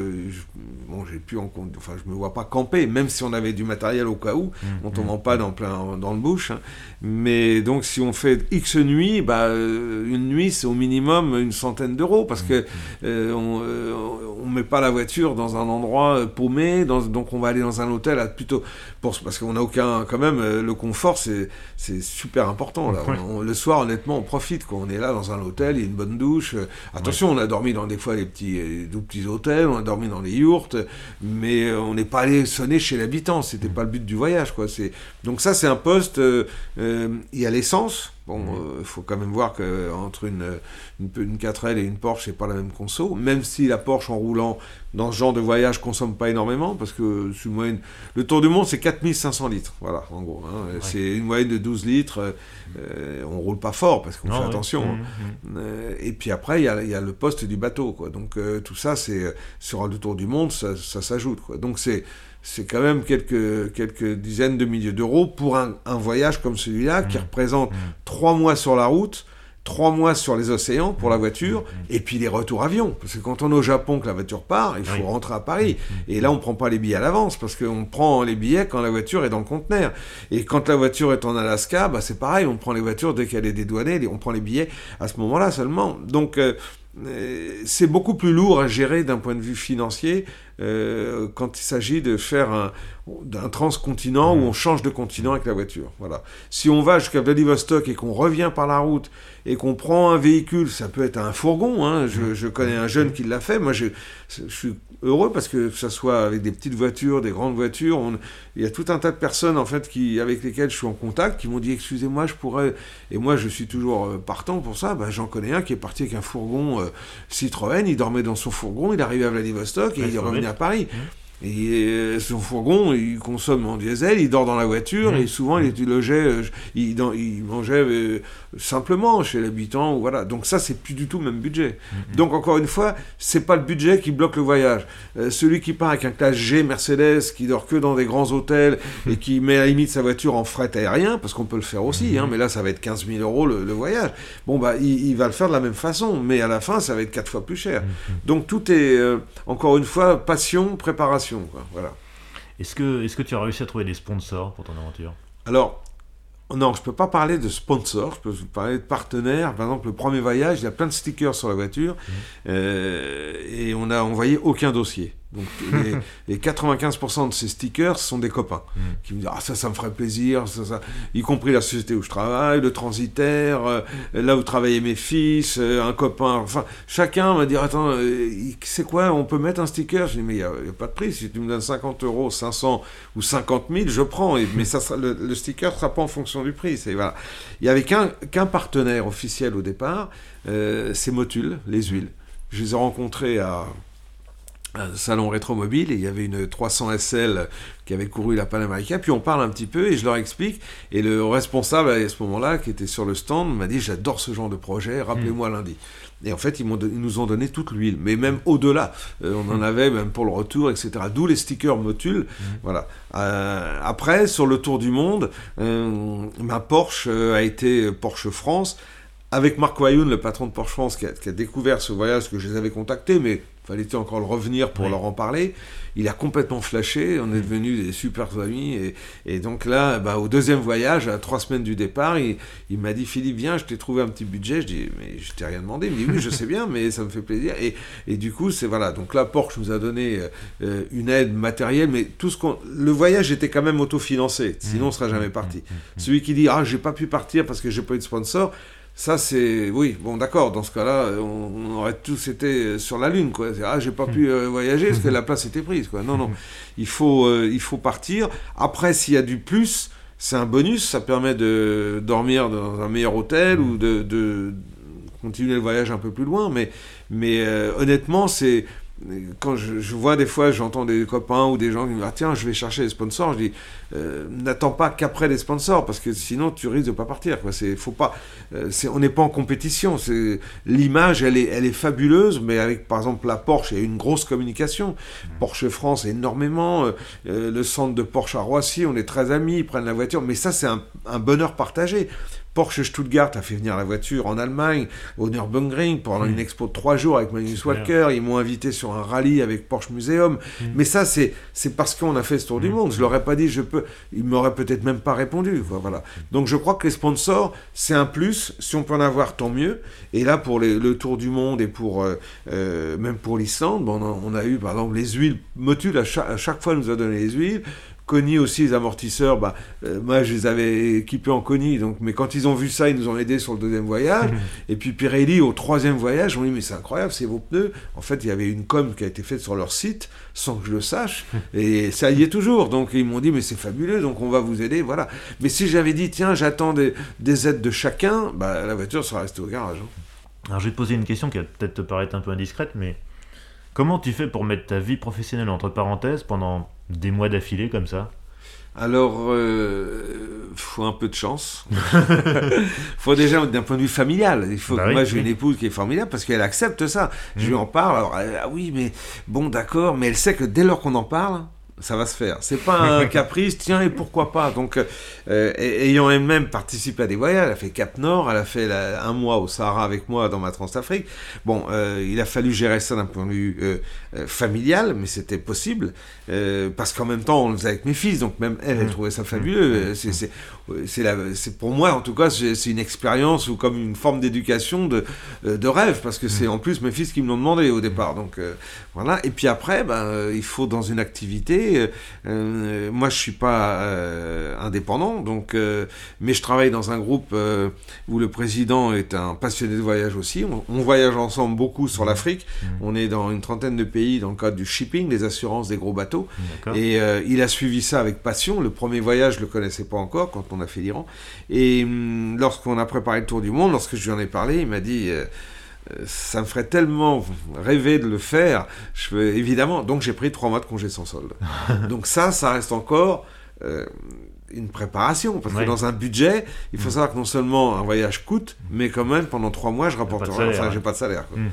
Speaker 2: bon, j'ai pu en enfin, je me vois pas camper, même si on avait du matériel au cas où, mmh, on tombe mmh. pas dans, plein, dans le bouche. Hein. Mais donc, si on fait X nuits, bah, euh, une nuit, c'est au minimum une centaine d'euros, parce mmh, que on, on met pas la voiture dans un endroit paumé, donc on va aller dans un hôtel plutôt, pour, parce qu'on a aucun, quand même, le confort, c'est, c'est super important. Là. le soir, honnêtement, on profite, quand on est là dans un hôtel, il y a une bonne douche. Attention, on a dormi dans des fois les petits, les petits hôtels, on a dormi dans les yourtes, mais on n'est pas allé sonner chez l'habitant. C'était pas le but du voyage, quoi. C'est donc ça, c'est un poste. Euh, euh, il y a l'essence. Bon, il euh, faut quand même voir qu'entre une, une, une 4L et une Porsche, c'est pas la même conso. Même si la Porsche en roulant dans ce genre de voyage consomme pas énormément, parce que une moyenne, le tour du monde, c'est 4500 litres. Voilà, en gros. Hein. C'est une moyenne de 12 litres. Euh, on roule pas fort parce qu'on fait attention. Hein. Mmh, mmh. Euh, et puis après, il y, y a, le poste du bateau. Quoi. Donc euh, tout ça, c'est sur le tour du monde, ça, ça s'ajoute. Donc c'est c'est quand même quelques, quelques dizaines de milliers d'euros pour un, un, voyage comme celui-là qui mmh. représente trois mois sur la route trois mois sur les océans pour la voiture, et puis les retours avions. Parce que quand on est au Japon, que la voiture part, il faut rentrer à Paris. Et là, on ne prend pas les billets à l'avance, parce qu'on prend les billets quand la voiture est dans le conteneur. Et quand la voiture est en Alaska, bah, c'est pareil, on prend les voitures dès qu'elle est dédouanée, on prend les billets à ce moment-là seulement. Donc, euh, euh, c'est beaucoup plus lourd à gérer d'un point de vue financier euh, quand il s'agit de faire un, d'un transcontinent où mmh. on change de continent avec la voiture. Voilà. Si on va jusqu'à Vladivostok et qu'on revient par la route et qu'on prend un véhicule, ça peut être un fourgon. Hein. Je, je, connais un jeune qui l'a fait. Moi, je, je, suis heureux parce que que ça soit avec des petites voitures, des grandes voitures, on, il y a tout un tas de personnes en fait qui, avec lesquelles je suis en contact qui m'ont dit excusez-moi, je pourrais. Et moi, je suis toujours euh, partant pour ça. Ben, J'en connais un qui est parti avec un fourgon euh, Citroën. Il dormait dans son fourgon. Il arrivait à Vladivostok et il est revenu à Paris. Mmh. Et euh, son fourgon, il consomme en diesel, il dort dans la voiture, mmh. et souvent il, il logeait, euh, il, il, mangeait euh, simplement chez l'habitant, voilà. Donc ça, c'est plus du tout le même budget. Mmh. Donc encore une fois, c'est pas le budget qui bloque le voyage. celui qui part avec un classe G Mercedes, qui dort que dans des grands hôtels, mmh. et qui met à la limite sa voiture en fret aérien, parce qu'on peut le faire aussi, hein, mais là, ça va être 15 000 euros le, voyage. Bon, bah, il, va le faire de la même façon, mais à la fin, ça va être quatre fois plus cher. Donc tout est, encore une fois, passion, préparation voilà.
Speaker 1: Est-ce que, est que tu as réussi à trouver des sponsors pour ton aventure?
Speaker 2: Alors, non, je ne peux pas parler de sponsors, je peux parler de partenaires. Par exemple, le premier voyage, il y a plein de stickers sur la voiture mmh. euh, et on n'a envoyé aucun dossier. Donc les, 95% de ces stickers sont des copains mm. qui me disent ah ça ça me ferait plaisir, ça, ça. y compris la société où je travaille, le transitaire, euh, là où travaillaient mes fils, euh, un copain. Enfin chacun m'a dit attends euh, c'est quoi on peut mettre un sticker? Je dis mais il n'y a, pas de prix si tu me donnes 50 euros, 500 ou 50 000 je prends mais ça sera, le, sticker ne sera pas en fonction du prix. C'est voilà. Il y avait qu'un partenaire officiel au départ, c'est Motul les huiles. Je les ai rencontrés à un salon rétromobile et il y avait une 300 SL qui avait couru la Panamérica. Puis on parle un petit peu et je leur explique. Et le responsable à ce moment-là, qui était sur le stand, m'a dit J'adore ce genre de projet, rappelez-moi lundi. Et en fait, ils, nous ont donné toute l'huile, mais même au-delà. Euh, on en avait même pour le retour, etc. D'où les stickers Motul. Voilà. Euh, après, sur le tour du monde, euh, ma Porsche a été Porsche France avec Marc Wayoun, le patron de Porsche France, qui a, qui a, découvert ce voyage que je les avais contactés, mais fallait-il encore le revenir pour leur en parler? Il a complètement flashé, on est devenus des super amis. Et, donc là, bah, au deuxième voyage, à trois semaines du départ, il, m'a dit Philippe, viens, je t'ai trouvé un petit budget. Je dis Mais je t'ai rien demandé. Il me dit Oui, je sais bien, mais ça me fait plaisir. Et, et du coup, c'est voilà. Donc là, Porsche nous a donné euh, une aide matérielle, mais tout ce qu'on. Le voyage était quand même autofinancé, sinon on ne serait jamais parti. Celui qui dit Ah, j'ai pas pu partir parce que j'ai pas eu de sponsor Ça, c'est. Oui, bon, d'accord, dans ce cas-là, on, aurait tous été sur la Lune, quoi. Ah, j'ai pas pu euh, voyager parce que la place était prise, quoi. Non, non. Il faut, euh, il faut partir. Après, s'il y a du plus, c'est un bonus. Ça permet de dormir dans un meilleur hôtel ou de, de continuer le voyage un peu plus loin. Mais, mais euh, honnêtement, c'est quand je, vois des fois, j'entends des copains ou des gens qui me disent ah, Tiens, je vais chercher des sponsors. Je dis euh, N'attends pas qu'après les sponsors, parce que sinon tu risques de pas partir. Quoi. C'est, faut pas, euh, on n'est pas en compétition. C'est, l'image, elle est, elle est fabuleuse, mais avec par exemple la Porsche, il y a une grosse communication. Porsche France, énormément. Euh, le centre de Porsche à Roissy, on est très amis, ils prennent la voiture. Mais ça, c'est un, un bonheur partagé. Porsche Stuttgart a fait venir la voiture en Allemagne, au Nürburgring, pendant une expo de trois jours avec Magnus Walker. Ils m'ont invité sur un rallye avec Porsche Museum. Mm. Mais ça, c'est, c'est parce qu'on a fait ce tour du mm. monde. Je leur ai pas dit, je peux. Ils m'auraient peut-être même pas répondu. Voilà. Donc je crois que les sponsors, c'est un plus. Si on peut en avoir, tant mieux. Et là, pour le tour du monde et pour euh, euh, même pour l'Islande, bon, on, a, eu par exemple les huiles. Motul à chaque, à chaque fois nous a donné les huiles. Coni aussi, les amortisseurs, bah, euh, moi je les avais équipés en Coni, donc, mais quand ils ont vu ça, ils nous ont aidés sur le deuxième voyage. et puis Pirelli, au troisième voyage, on dit Mais c'est incroyable, c'est vos pneus. En fait, il y avait une com qui a été faite sur leur site, sans que je le sache, et ça y est toujours. Donc ils m'ont dit Mais c'est fabuleux, donc on va vous aider. Voilà. Mais si j'avais dit Tiens, j'attends des, aides de chacun, bah, la voiture serait restée au garage. Hein.
Speaker 1: Alors je vais te poser une question qui va peut-être te paraître un peu indiscrète, mais comment tu fais pour mettre ta vie professionnelle entre parenthèses pendant des mois d'affilée comme ça
Speaker 2: alors, euh, faut un peu de chance. faut déjà d'un point de vue familial. Il faut bah moi j'ai une épouse qui est formidable parce qu'elle accepte ça. Je lui mmh. en parle. Alors, ah oui, mais bon, d'accord, mais elle sait que dès lors qu'on en parle, ça va se faire. C'est pas un caprice, tiens, et pourquoi pas? Donc, euh, ayant elle-même participé à des voyages, elle a fait Cap Nord, elle a fait un mois au Sahara avec moi dans ma Transafrique. Bon, euh, il a fallu gérer ça d'un point de vue euh, familial, mais c'était possible, parce qu'en même temps, on le faisait avec mes fils, donc même elle, elle mmh. trouvait ça fabuleux. Mmh. C'est c'est pour moi en tout cas c'est une expérience ou comme une forme d'éducation de, euh, de rêve parce que c'est mm. en plus mes fils qui me l'ont demandé au départ. Donc euh, voilà. Et puis après ben, euh, il faut dans une activité moi je suis pas indépendant donc mais je travaille dans un groupe où le président est un passionné de voyage aussi. On, voyage ensemble beaucoup sur mm. l'Afrique. Mm. on est dans une trentaine de pays dans le cadre du shipping des assurances des gros bateaux. Et il a suivi ça avec passion. Le premier voyage je le connaissais pas encore. Quand on a fait l'Iran. Et hum, lorsqu'on a préparé le tour du monde, lorsque je lui en ai parlé, il m'a dit euh, euh, ça me ferait tellement rêver de le faire. Je évidemment, donc j'ai pris trois mois de congé sans solde. donc ça, ça reste encore euh, une préparation. Parce que dans un budget, il faut mm. savoir que non seulement un voyage coûte, mais quand même pendant trois mois, je rapporte rien. Enfin, j'ai pas de salaire. Mm.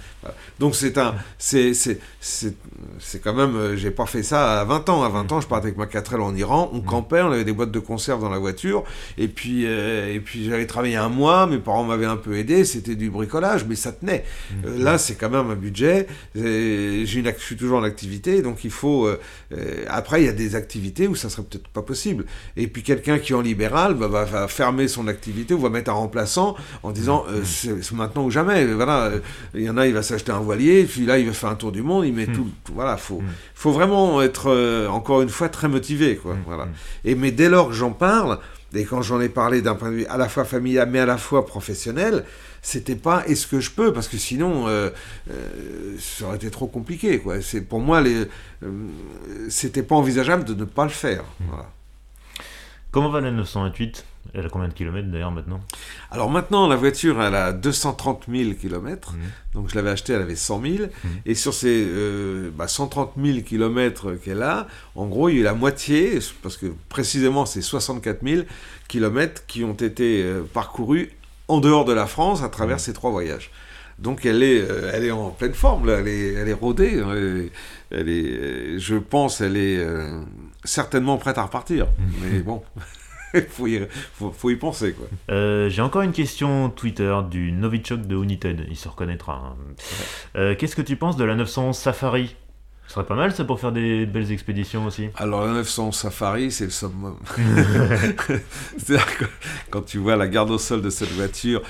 Speaker 2: Donc c'est un, c'est, c'est, c'est, quand même, euh, j'ai pas fait ça à 20 ans. À 20 ans, je partais avec ma 4L en Iran, on mm. campait, on avait des boîtes de conserve dans la voiture, et puis, euh, et puis j'avais travaillé un mois, mes parents m'avaient un peu aidé, c'était du bricolage, mais ça tenait. Euh, là, c'est quand même un budget. J'ai une, je suis toujours en activité, donc il faut. après, il y a des activités où ça serait peut-être pas possible. Et puis quelqu'un qui est en libéral va, fermer son activité ou va mettre un remplaçant en disant euh, c'est maintenant ou jamais. Voilà, il y en a, il va s'acheter un voilier, puis là, il va faire un tour du monde, il met hmm. tout. Voilà, faut, hmm. faut vraiment être euh, encore une fois très motivé, quoi. Voilà. Et mais dès lors que j'en parle, et quand j'en ai parlé d'un point de vue à la fois familial mais à la fois professionnel, c'était pas est-ce que je peux parce que sinon euh, ça aurait été trop compliqué quoi. C'est pour moi les c'était pas envisageable de ne pas le faire. Voilà.
Speaker 1: Comment va la 928 Elle a combien de kilomètres d'ailleurs maintenant?
Speaker 2: Alors maintenant, la voiture, elle a 230 000 kilomètres. Mmh. Donc je l'avais achetée, elle avait 100 000. Mmh. Et sur ces 130 000 kilomètres qu'elle a, en gros, il y a la moitié, parce que précisément c'est 64 000 kilomètres qui ont été euh, parcourus en dehors de la France à travers mmh. ces trois voyages. Donc elle est, euh, elle est en pleine forme, elle, est, elle est rodée. Hein, elle est, je pense, elle est euh, certainement prête à repartir. Mais bon, il faut, faut, y penser. quoi.
Speaker 1: Euh, j'ai encore une question Twitter du Novichok de United, il se reconnaîtra. Hein. Qu'est-ce que tu penses de la 911 Safari? Ce serait pas mal ça pour faire des belles expéditions aussi.
Speaker 2: Alors la 911 Safari, c'est le summum. C'est-à-dire que quand tu vois la garde au sol de cette voiture,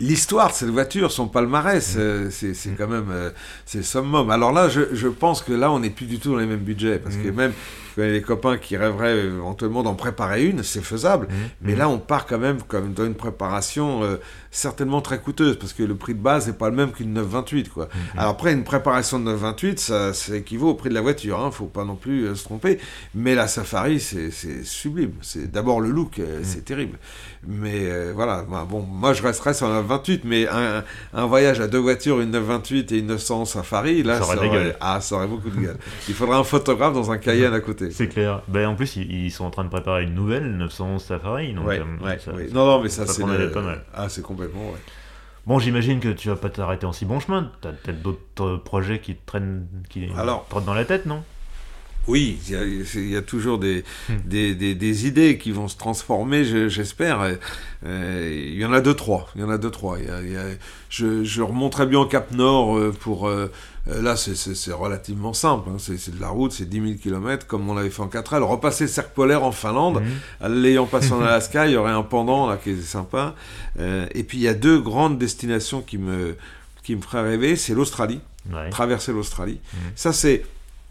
Speaker 2: l'histoire de cette voiture, son palmarès, mm. euh, c'est mm. quand même euh, c'est le summum. Alors là, je, pense que là, on n'est plus du tout dans les mêmes budgets, parce que mm. même des copains qui rêveraient éventuellement d'en préparer une, c'est faisable. Mmh. Mais mmh. là, on part quand même comme dans une préparation euh, certainement très coûteuse, parce que le prix de base n'est pas le même qu'une 928. Quoi. Mmh. Alors après, une préparation de 928, ça, ça équivaut au prix de la voiture, il hein, ne faut pas non plus euh, se tromper. Mais la Safari, c'est sublime. C'est D'abord le look, euh, c'est terrible. Mais voilà, bah, bon, moi je resterais sur la 928, mais un, un, voyage à deux voitures, une 928 et une 911 Safari, là, ça aurait, ah, ça aurait beaucoup de gueule. il faudrait un photographe dans un Cayenne à côté.
Speaker 1: C'est clair. Ben, en plus, ils, sont en train de préparer une nouvelle 911 Safari. Donc,
Speaker 2: ouais, euh, Non, non, mais ça, c'est pas mal. Ah, c'est complètement, ouais.
Speaker 1: Bon, j'imagine que tu vas pas t'arrêter en si bon chemin. Tu as peut-être d'autres projets qui te traînent, qui Alors, trottent dans la tête, non?
Speaker 2: Oui, il y, a, toujours hmm. des, des, idées qui vont se transformer, j'espère. Euh, il y en a deux, trois. Il y en a deux, trois. je, je, remonterai bien au Cap Nord euh, pour... Euh, là, c'est relativement simple. Hein. C'est de la route, c'est 10 000 km, comme on l'avait fait en 4 l Repasser le cercle polaire en Finlande, hmm. l'ayant passé en Alaska, il y aurait un pendant là qui est sympa. et puis, il y a deux grandes destinations qui me, qui me feraient rêver. C'est l'Australie. Traverser l'Australie. Hmm. Ça, c'est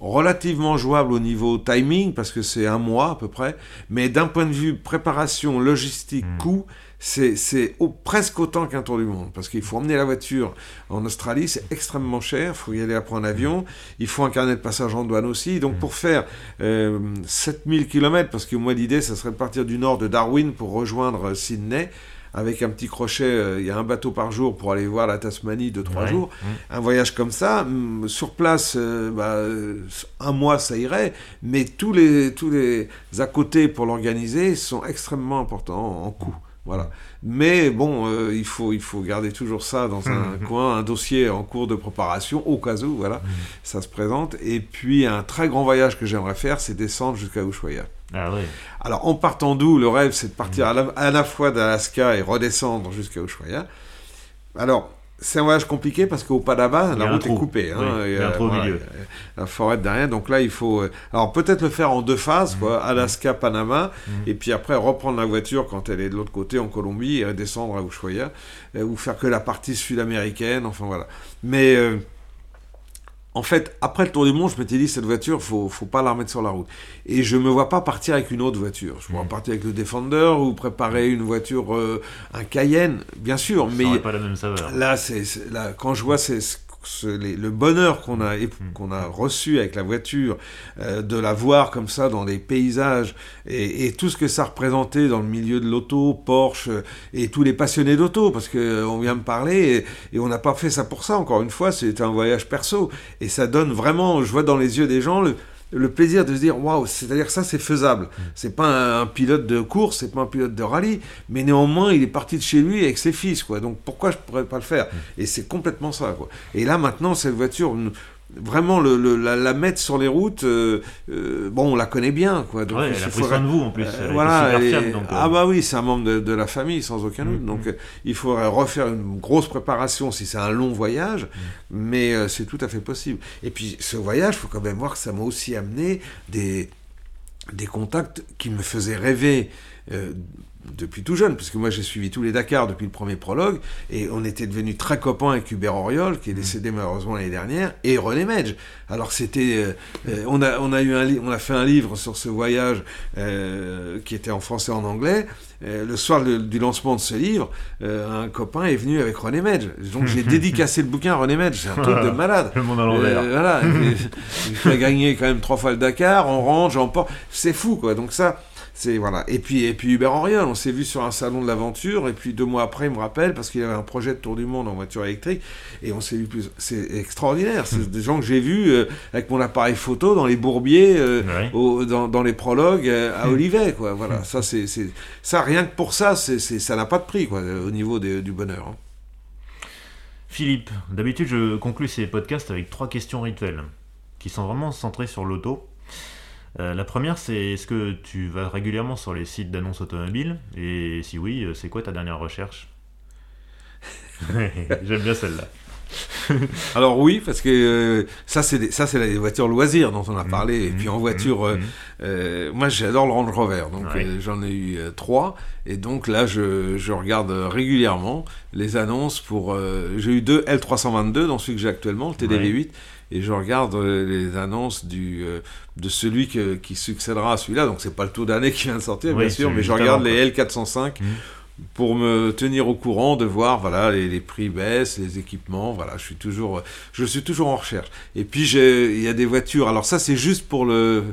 Speaker 2: relativement jouable au niveau timing, parce que c'est un mois à peu près, mais d'un point de vue préparation, logistique, hmm. coût, c'est presque autant qu'un tour du monde, parce qu'il faut emmener la voiture en Australie, c'est extrêmement cher, il faut y aller après en avion, il faut un carnet de passage en douane aussi, donc pour faire euh, 7000 km, parce que moi l'idée, ça serait de partir du nord de Darwin pour rejoindre Sydney, avec un petit crochet, euh, il y a un bateau par jour pour aller voir la Tasmanie de trois jours. Un voyage comme ça, mm, sur place, euh, bah, euh, un mois ça irait, mais tous les, tous les à côté pour l'organiser sont extrêmement importants en coût. Voilà. Mais bon, il, faut, il faut garder toujours ça dans un coin, un dossier en cours de préparation, au cas où, voilà, ça se présente. Et puis, un très grand voyage que j'aimerais faire, c'est descendre jusqu'à Ushuaia.
Speaker 1: Ah
Speaker 2: Alors, en partant d'où, le rêve, c'est de partir à la, fois d'Alaska et redescendre jusqu'à Ushuaia. Alors, c'est un voyage compliqué parce qu'au Panama, la route est coupée. Hein,
Speaker 1: il y a un trou au milieu.
Speaker 2: La forêt derrière. Donc là, il faut. Euh, alors peut-être le faire en deux phases, quoi. Mmh. Alaska, Panama, mmh. et puis après reprendre la voiture quand elle est de l'autre côté en Colombie et descendre à Ushuaia, euh, ou faire que la partie sud-américaine. Enfin voilà. Mais euh, en fait, après le Tour du Monde, je m'étais dit, cette voiture, faut, faut pas la remettre sur la route. Et je me vois pas partir avec une autre voiture. Je me vois mmh. partir avec le Defender ou préparer une voiture, euh, un Cayenne, bien sûr. Ça
Speaker 1: mais pas la même saveur.
Speaker 2: Là, c'est, là, quand je vois le bonheur qu'on a, mm. qu'on a reçu avec la voiture, euh, de la voir comme ça dans les paysages et, tout ce que ça représentait dans le milieu de l'auto, Porsche et tous les passionnés d'auto, parce qu'on euh, vient me parler et, on n'a pas fait ça pour ça, encore une fois, c'était un voyage perso et ça donne vraiment, je vois dans les yeux des gens le, le plaisir de se dire waouh, c'est-à-dire ça c'est faisable. Mm. C'est pas un, pilote de course, c'est pas un pilote de rallye, mais néanmoins il est parti de chez lui avec ses fils quoi. Donc pourquoi je pourrais pas le faire? Mm. Et c'est complètement ça quoi. Et là maintenant cette voiture vraiment le, la, mettre sur les routes, euh, euh, bon, on la connaît bien, quoi.
Speaker 1: Donc, elle a pris soin de vous en plus.
Speaker 2: voilà, ah bah oui, c'est un membre de, la famille sans aucun doute. Mm, donc mm. il faudrait refaire une grosse préparation si c'est un long voyage, mm. mais euh, c'est tout à fait possible. Et puis ce voyage, faut quand même voir que ça m'a aussi amené des des contacts qui me faisaient rêver depuis tout jeune, puisque moi j'ai suivi tous les Dakar depuis le premier prologue, et on était devenus très copains avec Hubert Auriol, qui est décédé malheureusement l'année dernière, et René Medge. Alors c'était, euh, euh, on a on a eu un on a fait un livre sur ce voyage euh, qui était en français et en anglais. le soir du lancement de ce livre, un copain est venu avec René Medge. Donc j'ai dédicacé le bouquin à René Medge. C'est un truc de malade.
Speaker 1: Le monde à l'envers.
Speaker 2: voilà, il a gagné quand même trois fois le Dakar, on range, on porte. C'est fou quoi. Donc ça voilà. Et puis et puis Hubert Henriol, on s'est vu sur un salon de l'aventure et puis deux mois après, il me rappelle parce qu'il avait un projet de tour du monde en voiture électrique et on s'est vu plus. C'est extraordinaire. C'est des gens que j'ai vus euh, avec mon appareil photo dans les bourbiers, euh, dans, les prologues euh, à Olivet, quoi. Voilà. ça c'est ça rien que pour ça, c'est ça n'a pas de prix, quoi, au niveau du bonheur. Hein.
Speaker 1: Philippe, d'habitude je conclus ces podcasts avec trois questions rituelles qui sont vraiment centrées sur l'auto. Euh, la première, c'est est-ce que tu vas régulièrement sur les sites d'annonces automobiles Et si oui, euh, c'est quoi ta dernière recherche J'aime bien celle-là.
Speaker 2: Alors oui, parce que euh, ça c'est ça c'est les voitures loisirs dont on a mmh, parlé. et mmh, puis en voiture, mmh, euh, moi j'adore le Range Rover, donc j'en ai eu trois. Et donc là, je, je, regarde régulièrement les annonces pour. j'ai eu deux L322 dans celui que j'ai actuellement, le TDV8 et je regarde les annonces du, de celui qui succédera à celui-là. Donc c'est pas le tour d'année qui vient de sortir, bien sûr, mais je regarde les L405 pour me tenir au courant de voir voilà les, prix baissent les équipements voilà je suis toujours je suis toujours en recherche et puis il y a des voitures alors ça c'est juste pour le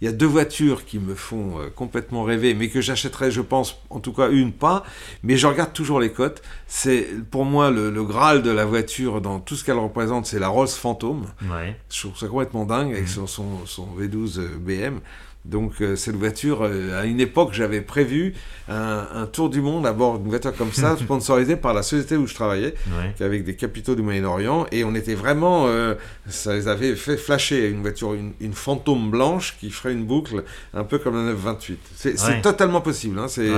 Speaker 2: il y a deux voitures qui me font euh, complètement rêver mais que j'achèterais je pense en tout cas une pas mais je regarde toujours les cotes c'est pour moi le, graal de la voiture dans tout ce qu'elle représente c'est la Rolls Phantom
Speaker 1: ouais.
Speaker 2: je trouve ça complètement dingue avec mmh. son, son V12 BM donc euh, cette voiture, euh, à une époque, j'avais prévu un, tour du monde à bord d'une voiture comme ça, sponsorisée par la société où je travaillais, avec des capitaux du Moyen-Orient, et on était vraiment, euh, ça les avait fait flasher une voiture, une, fantôme blanche qui ferait une boucle, un peu comme la 928. C'est totalement possible. Hein,
Speaker 1: c'est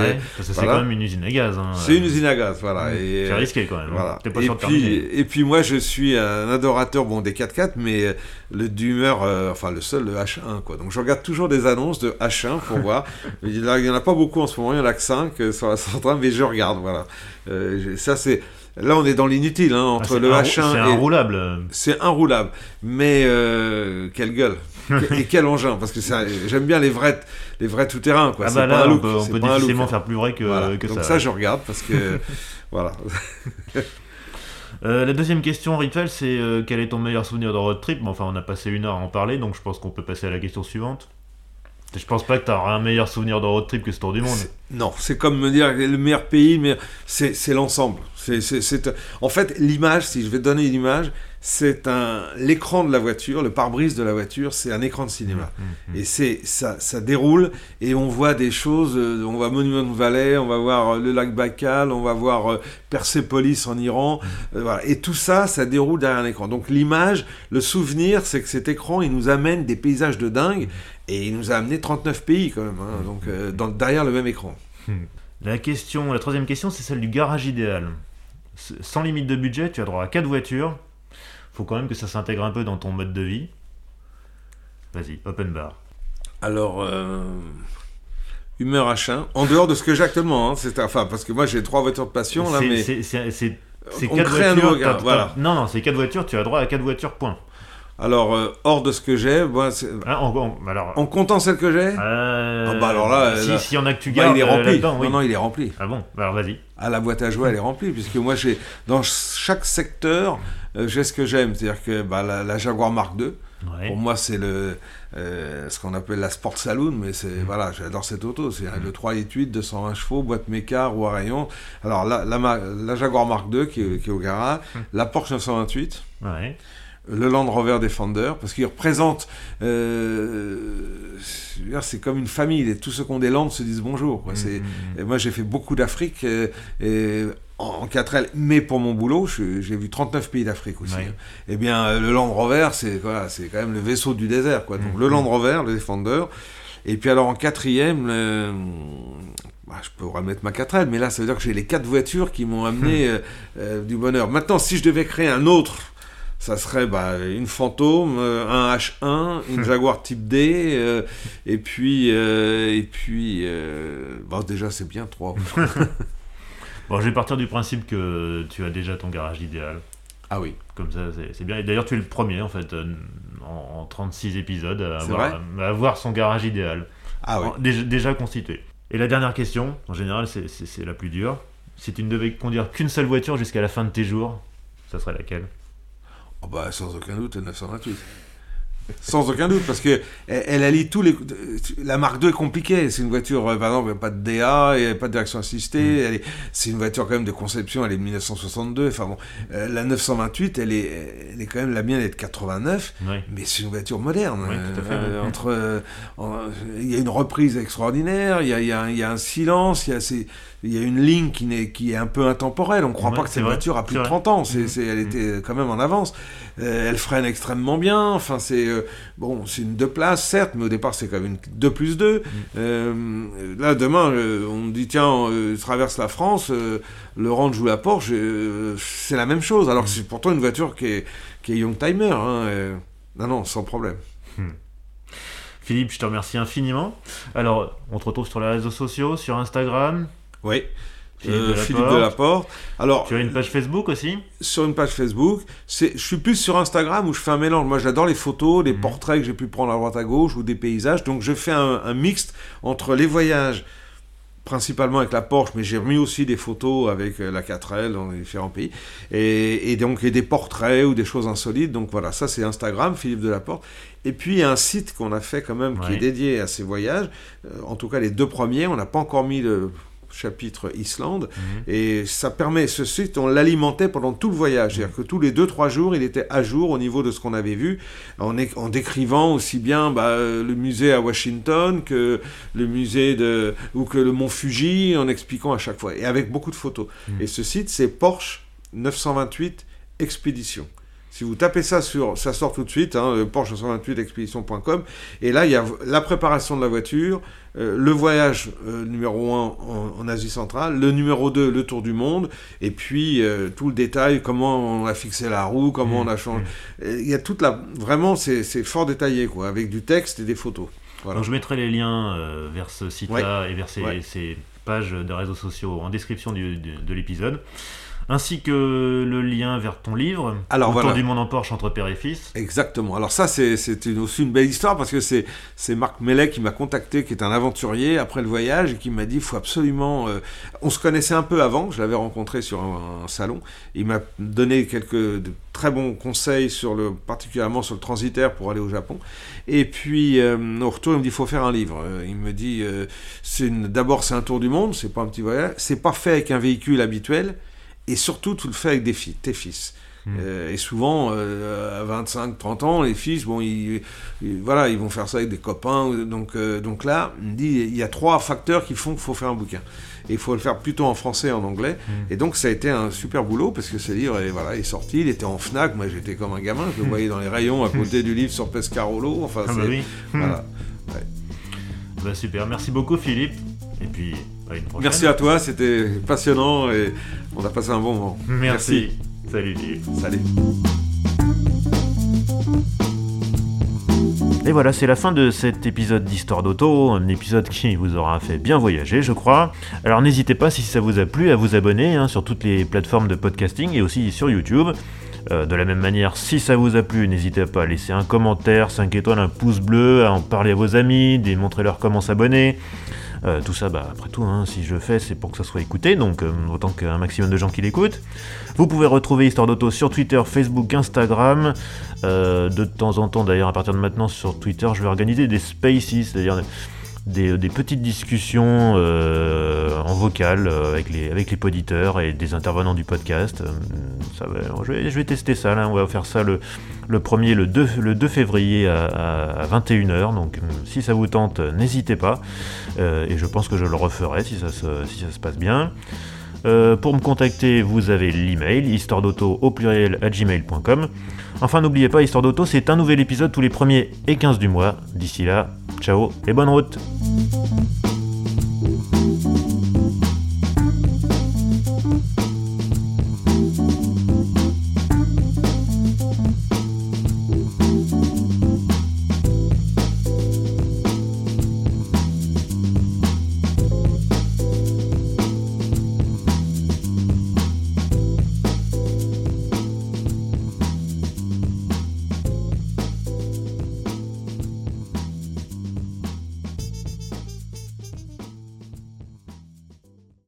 Speaker 1: quand même une usine à gaz. Hein,
Speaker 2: c'est une usine à gaz, voilà.
Speaker 1: c'est risqué quand même.
Speaker 2: Hein. Voilà. et, puis, et puis moi, je suis un adorateur bon des 4x4, mais le d'humeur, enfin le seul, le H1, quoi. Donc je regarde toujours des annonces de H1 pour voir. Il n'y en a pas beaucoup en ce moment, il y en a que 5 euh, sur la 130, mais je regarde, voilà. Euh, ça, c'est. Là, on est dans l'inutile, hein, entre ah, le H1
Speaker 1: C'est
Speaker 2: un C'est inroulable. Mais euh, quelle gueule et quel engin Parce que j'aime bien les vrais, les vrais tout-terrain.
Speaker 1: Ah bah là, on peut, on peut difficilement faire plus vrai que, que
Speaker 2: Donc
Speaker 1: ça.
Speaker 2: ça, je regarde parce que... voilà.
Speaker 1: la deuxième question, Rituel, c'est quel est ton meilleur souvenir de road trip? Enfin, on a passé une heure à en parler, donc je pense qu'on peut passer à la question suivante. Je pense pas que tu auras un meilleur souvenir de road trip que ce tour du monde.
Speaker 2: Non, c'est comme me dire le meilleur pays, mais c'est l'ensemble. En fait, l'image, si je vais te donner une image, c'est un l'écran de la voiture, le pare-brise de la voiture, c'est un écran de cinéma. Mmh, mmh, mmh. Et c'est ça, ça déroule et on voit des choses. Euh, on voit Monument Valley, on va voir euh, le lac Baïkal, on va voir euh, Persepolis en Iran. voilà. Et tout ça, ça déroule derrière un écran. Donc l'image, le souvenir, c'est que cet écran, il nous amène des paysages de dingue et il nous a amené 39 pays quand même. Hein, donc dans, derrière le même écran.
Speaker 1: La question, la troisième question, c'est celle du garage idéal. Sans limite de budget, tu as droit à 4 voitures faut quand même que ça s'intègre un peu dans ton mode de vie. Vas-y, open bar.
Speaker 2: Alors, euh, humeur achin, en dehors de ce que j'ai actuellement, hein, c'est, enfin, parce que moi j'ai trois voitures de passion là, mais.
Speaker 1: C'est,
Speaker 2: on crée un nouveau voilà.
Speaker 1: Non, non, c'est quatre voitures, tu as droit à quatre voitures, point.
Speaker 2: Alors, euh, hors de ce que j'ai,
Speaker 1: ah, en, alors,
Speaker 2: en comptant celle que j'ai
Speaker 1: euh,
Speaker 2: ah, bah alors là,
Speaker 1: si, si on a que tu bah, gardes,
Speaker 2: il est rempli. Non, non, il est rempli.
Speaker 1: Ah bon Alors vas-y.
Speaker 2: Ah, la boîte à jouer, elle est remplie, puisque moi, j'ai dans chaque secteur, euh, j'ai ce que j'aime. C'est-à-dire que bah, la, Jaguar Mark II, pour moi, c'est le euh, ce qu'on appelle la Sport Saloon, mais c'est mm. voilà, j'adore cette auto. C'est mm. le 3 litres 8, 220 chevaux, boîte méca, roue à rayon. Alors la, la, Jaguar Mark II qui est, qui est au garage, mm. la Porsche 928. Le Land Rover Defender, parce qu'il représente, euh, c'est comme une famille, et tous ceux qui ont des Landes se disent bonjour. moi j'ai fait beaucoup d'Afrique, et en 4L, mais pour mon boulot, j'ai vu 39 pays d'Afrique aussi. Hein. Eh bien, euh, le Land Rover, c'est c'est quand même le vaisseau du désert, quoi. Donc, le Land Rover, le Defender. Et puis, alors, en quatrième, bah, je peux remettre ma 4L, mais là, ça veut dire que j'ai les quatre voitures qui m'ont amené euh, euh, du bonheur. Maintenant, si je devais créer un autre, ça serait bah, une Fantôme, un H1, une Jaguar Type D, et puis, et puis, bah, déjà, c'est bien trois.
Speaker 1: Bon, je vais partir du principe que tu as déjà ton garage idéal.
Speaker 2: Ah oui.
Speaker 1: Comme ça, c'est bien. Et d'ailleurs, tu es le premier, en fait, euh, en, 36 épisodes, à avoir, son garage idéal.
Speaker 2: Ah oui.
Speaker 1: déjà, constitué. Et la dernière question, en général, c'est la plus dure. Si tu ne devais conduire qu'une seule voiture jusqu'à la fin de tes jours, ça serait laquelle?
Speaker 2: Oh bah, Sans aucun doute, 928. Sans aucun doute, parce que elle, allie tous les. La Mark II est compliquée. C'est une voiture, euh, par exemple, il n'y a pas de DA, il n'y a pas de direction assistée. Mm. C'est une voiture quand même de conception, elle est de 1962. Enfin bon, euh, la 928, elle est, elle est quand même la mienne, elle est de 89. Mais c'est une voiture moderne.
Speaker 1: Euh,
Speaker 2: entre, il y a une reprise extraordinaire, il y a, il y a, y a un silence, il y a ces il y a une ligne qui, est, qui est un peu intemporelle. On ne croit pas que cette voiture a plus de 30 ans. C'est, mm. elle était quand même en avance. elle freine extrêmement bien. Enfin, c'est bon, c'est une deux places, certes, mais au départ, c'est quand même une 2 plus 2. Mm. Euh, là, demain, on me dit, tiens, traverse la France, le Range ou la Porsche, c'est la même chose. Alors, mm. c'est pourtant une voiture qui est, qui est Young Timer. Hein, non, non, sans problème. Hmm.
Speaker 1: Philippe, je te remercie infiniment. Alors, on te retrouve sur les réseaux sociaux, sur Instagram.
Speaker 2: Oui. Philippe, euh, de, la Porte. Alors,
Speaker 1: as une page Facebook aussi?
Speaker 2: Sur une page Facebook. Je suis plus sur Instagram où je fais un mélange. Moi, j'adore les photos, les hmm. portraits que j'ai pu prendre à droite à gauche ou des paysages. Donc, je fais un, un mixte entre les voyages principalement avec la Porsche, mais j'ai remis aussi des photos avec euh, la 4L dans les différents pays, et, donc des portraits ou des choses insolites. Donc voilà, ça c'est Instagram, Philippe Delaporte. Et puis un site qu'on a fait quand même qui est dédié à ces voyages. Euh, en tout cas, les deux premiers, on n'a pas encore mis le chapitre Islande. Mhm. Et ça permet, ce site, on l'alimentait pendant tout le voyage. C'est-à-dire que tous les 2-3 jours, il était à jour au niveau de ce qu'on avait vu, en, en décrivant aussi bien bah, le musée à Washington que le musée de. ou que le mont Fuji, en expliquant à chaque fois. Et avec beaucoup de photos. Mhm. Et ce site, c'est Porsche 928 Expédition. Si vous tapez ça sur, ça sort tout de suite, hein, Porsche 928 expédition.com. Et là, il y a la préparation de la voiture, euh, le voyage euh, numéro 1 en, Asie centrale, le numéro 2, le tour du monde, et puis euh, tout le détail, comment on a fixé la roue, comment on a mmh, changé. Mmh. Il y a toute la. Vraiment, c'est fort détaillé, quoi, avec du texte et des photos.
Speaker 1: Donc je mettrai les liens vers ce site-là et vers ces, pages de réseaux sociaux en description de l'épisode ainsi que le lien vers ton livre, Alors, Autour du monde en Porsche entre père et fils.
Speaker 2: Exactement. Alors ça, c'est aussi une belle histoire parce que c'est Marc Mellet qui m'a contacté, qui est un aventurier après le voyage et qui m'a dit, il faut absolument... Euh, on se connaissait un peu avant, je l'avais rencontré sur un, salon, il m'a donné quelques très bons conseils, sur le, particulièrement sur le transitaire pour aller au Japon. Et puis, euh, au retour, il me dit, il faut faire un livre. Euh, il me dit, d'abord c'est un tour du monde, c'est pas un petit voyage, c'est pas fait avec un véhicule habituel, et surtout, tu le fais avec des tes fils. Hmm. Euh, et souvent, euh, à 25, 30 ans, les fils, bon, ils, voilà, ils vont faire ça avec des copains. Donc, euh, donc là, il dit, il y a trois facteurs qui font qu'il faut faire un bouquin. Et il faut le faire plutôt en français et en anglais. Hmm. Et donc, ça a été un super boulot parce que ce livre est, voilà, est sorti. Il était en Fnac. Moi, j'étais comme un gamin. Je le hmm. voyais dans les rayons à côté du livre sur Pescarolo. Enfin, ah bah oui. Voilà.
Speaker 1: Bah, super. Merci beaucoup, Philippe. Et puis,
Speaker 2: Merci à toi, c'était passionnant et on a passé un bon moment.
Speaker 1: Merci. Salut.
Speaker 2: Salut.
Speaker 1: Et voilà, c'est la fin de cet épisode d'Histoire d'Auto, un épisode qui vous aura fait bien voyager, je crois. Alors n'hésitez pas, si ça vous a plu, à vous abonner hein, sur toutes les plateformes de podcasting et aussi sur YouTube. Euh, de la même manière, si ça vous a plu, n'hésitez pas à laisser un commentaire, 5 étoiles, un pouce bleu, à en parler à vos amis, démontrer-leur comment s'abonner. Euh, tout ça, bah, après tout, hein, si je fais, c'est pour que ça soit écouté, donc euh, autant qu'un maximum de gens qui l'écoutent. Vous pouvez retrouver Histoire d'Auto sur Twitter, Facebook, Instagram. Euh, de temps en temps, d'ailleurs, à partir de maintenant, sur Twitter, je vais organiser des spaces, c'est-à-dire petites discussions en vocal avec les, avec les poditeurs et des intervenants du podcast. Ça je, vais, tester ça, là, on va faire ça le, le premier, le 2, le 2 février à, 21h. Donc si ça vous tente, n'hésitez pas. Euh, et je pense que je le referai si ça si ça se passe bien. Euh, pour me contacter, vous avez l'email histoire d'auto au pluriel à gmail.com. Enfin, n'oubliez pas, Histoire d'auto, c'est un nouvel épisode tous les premiers et 15 du mois. D'ici là, ciao et bonne route!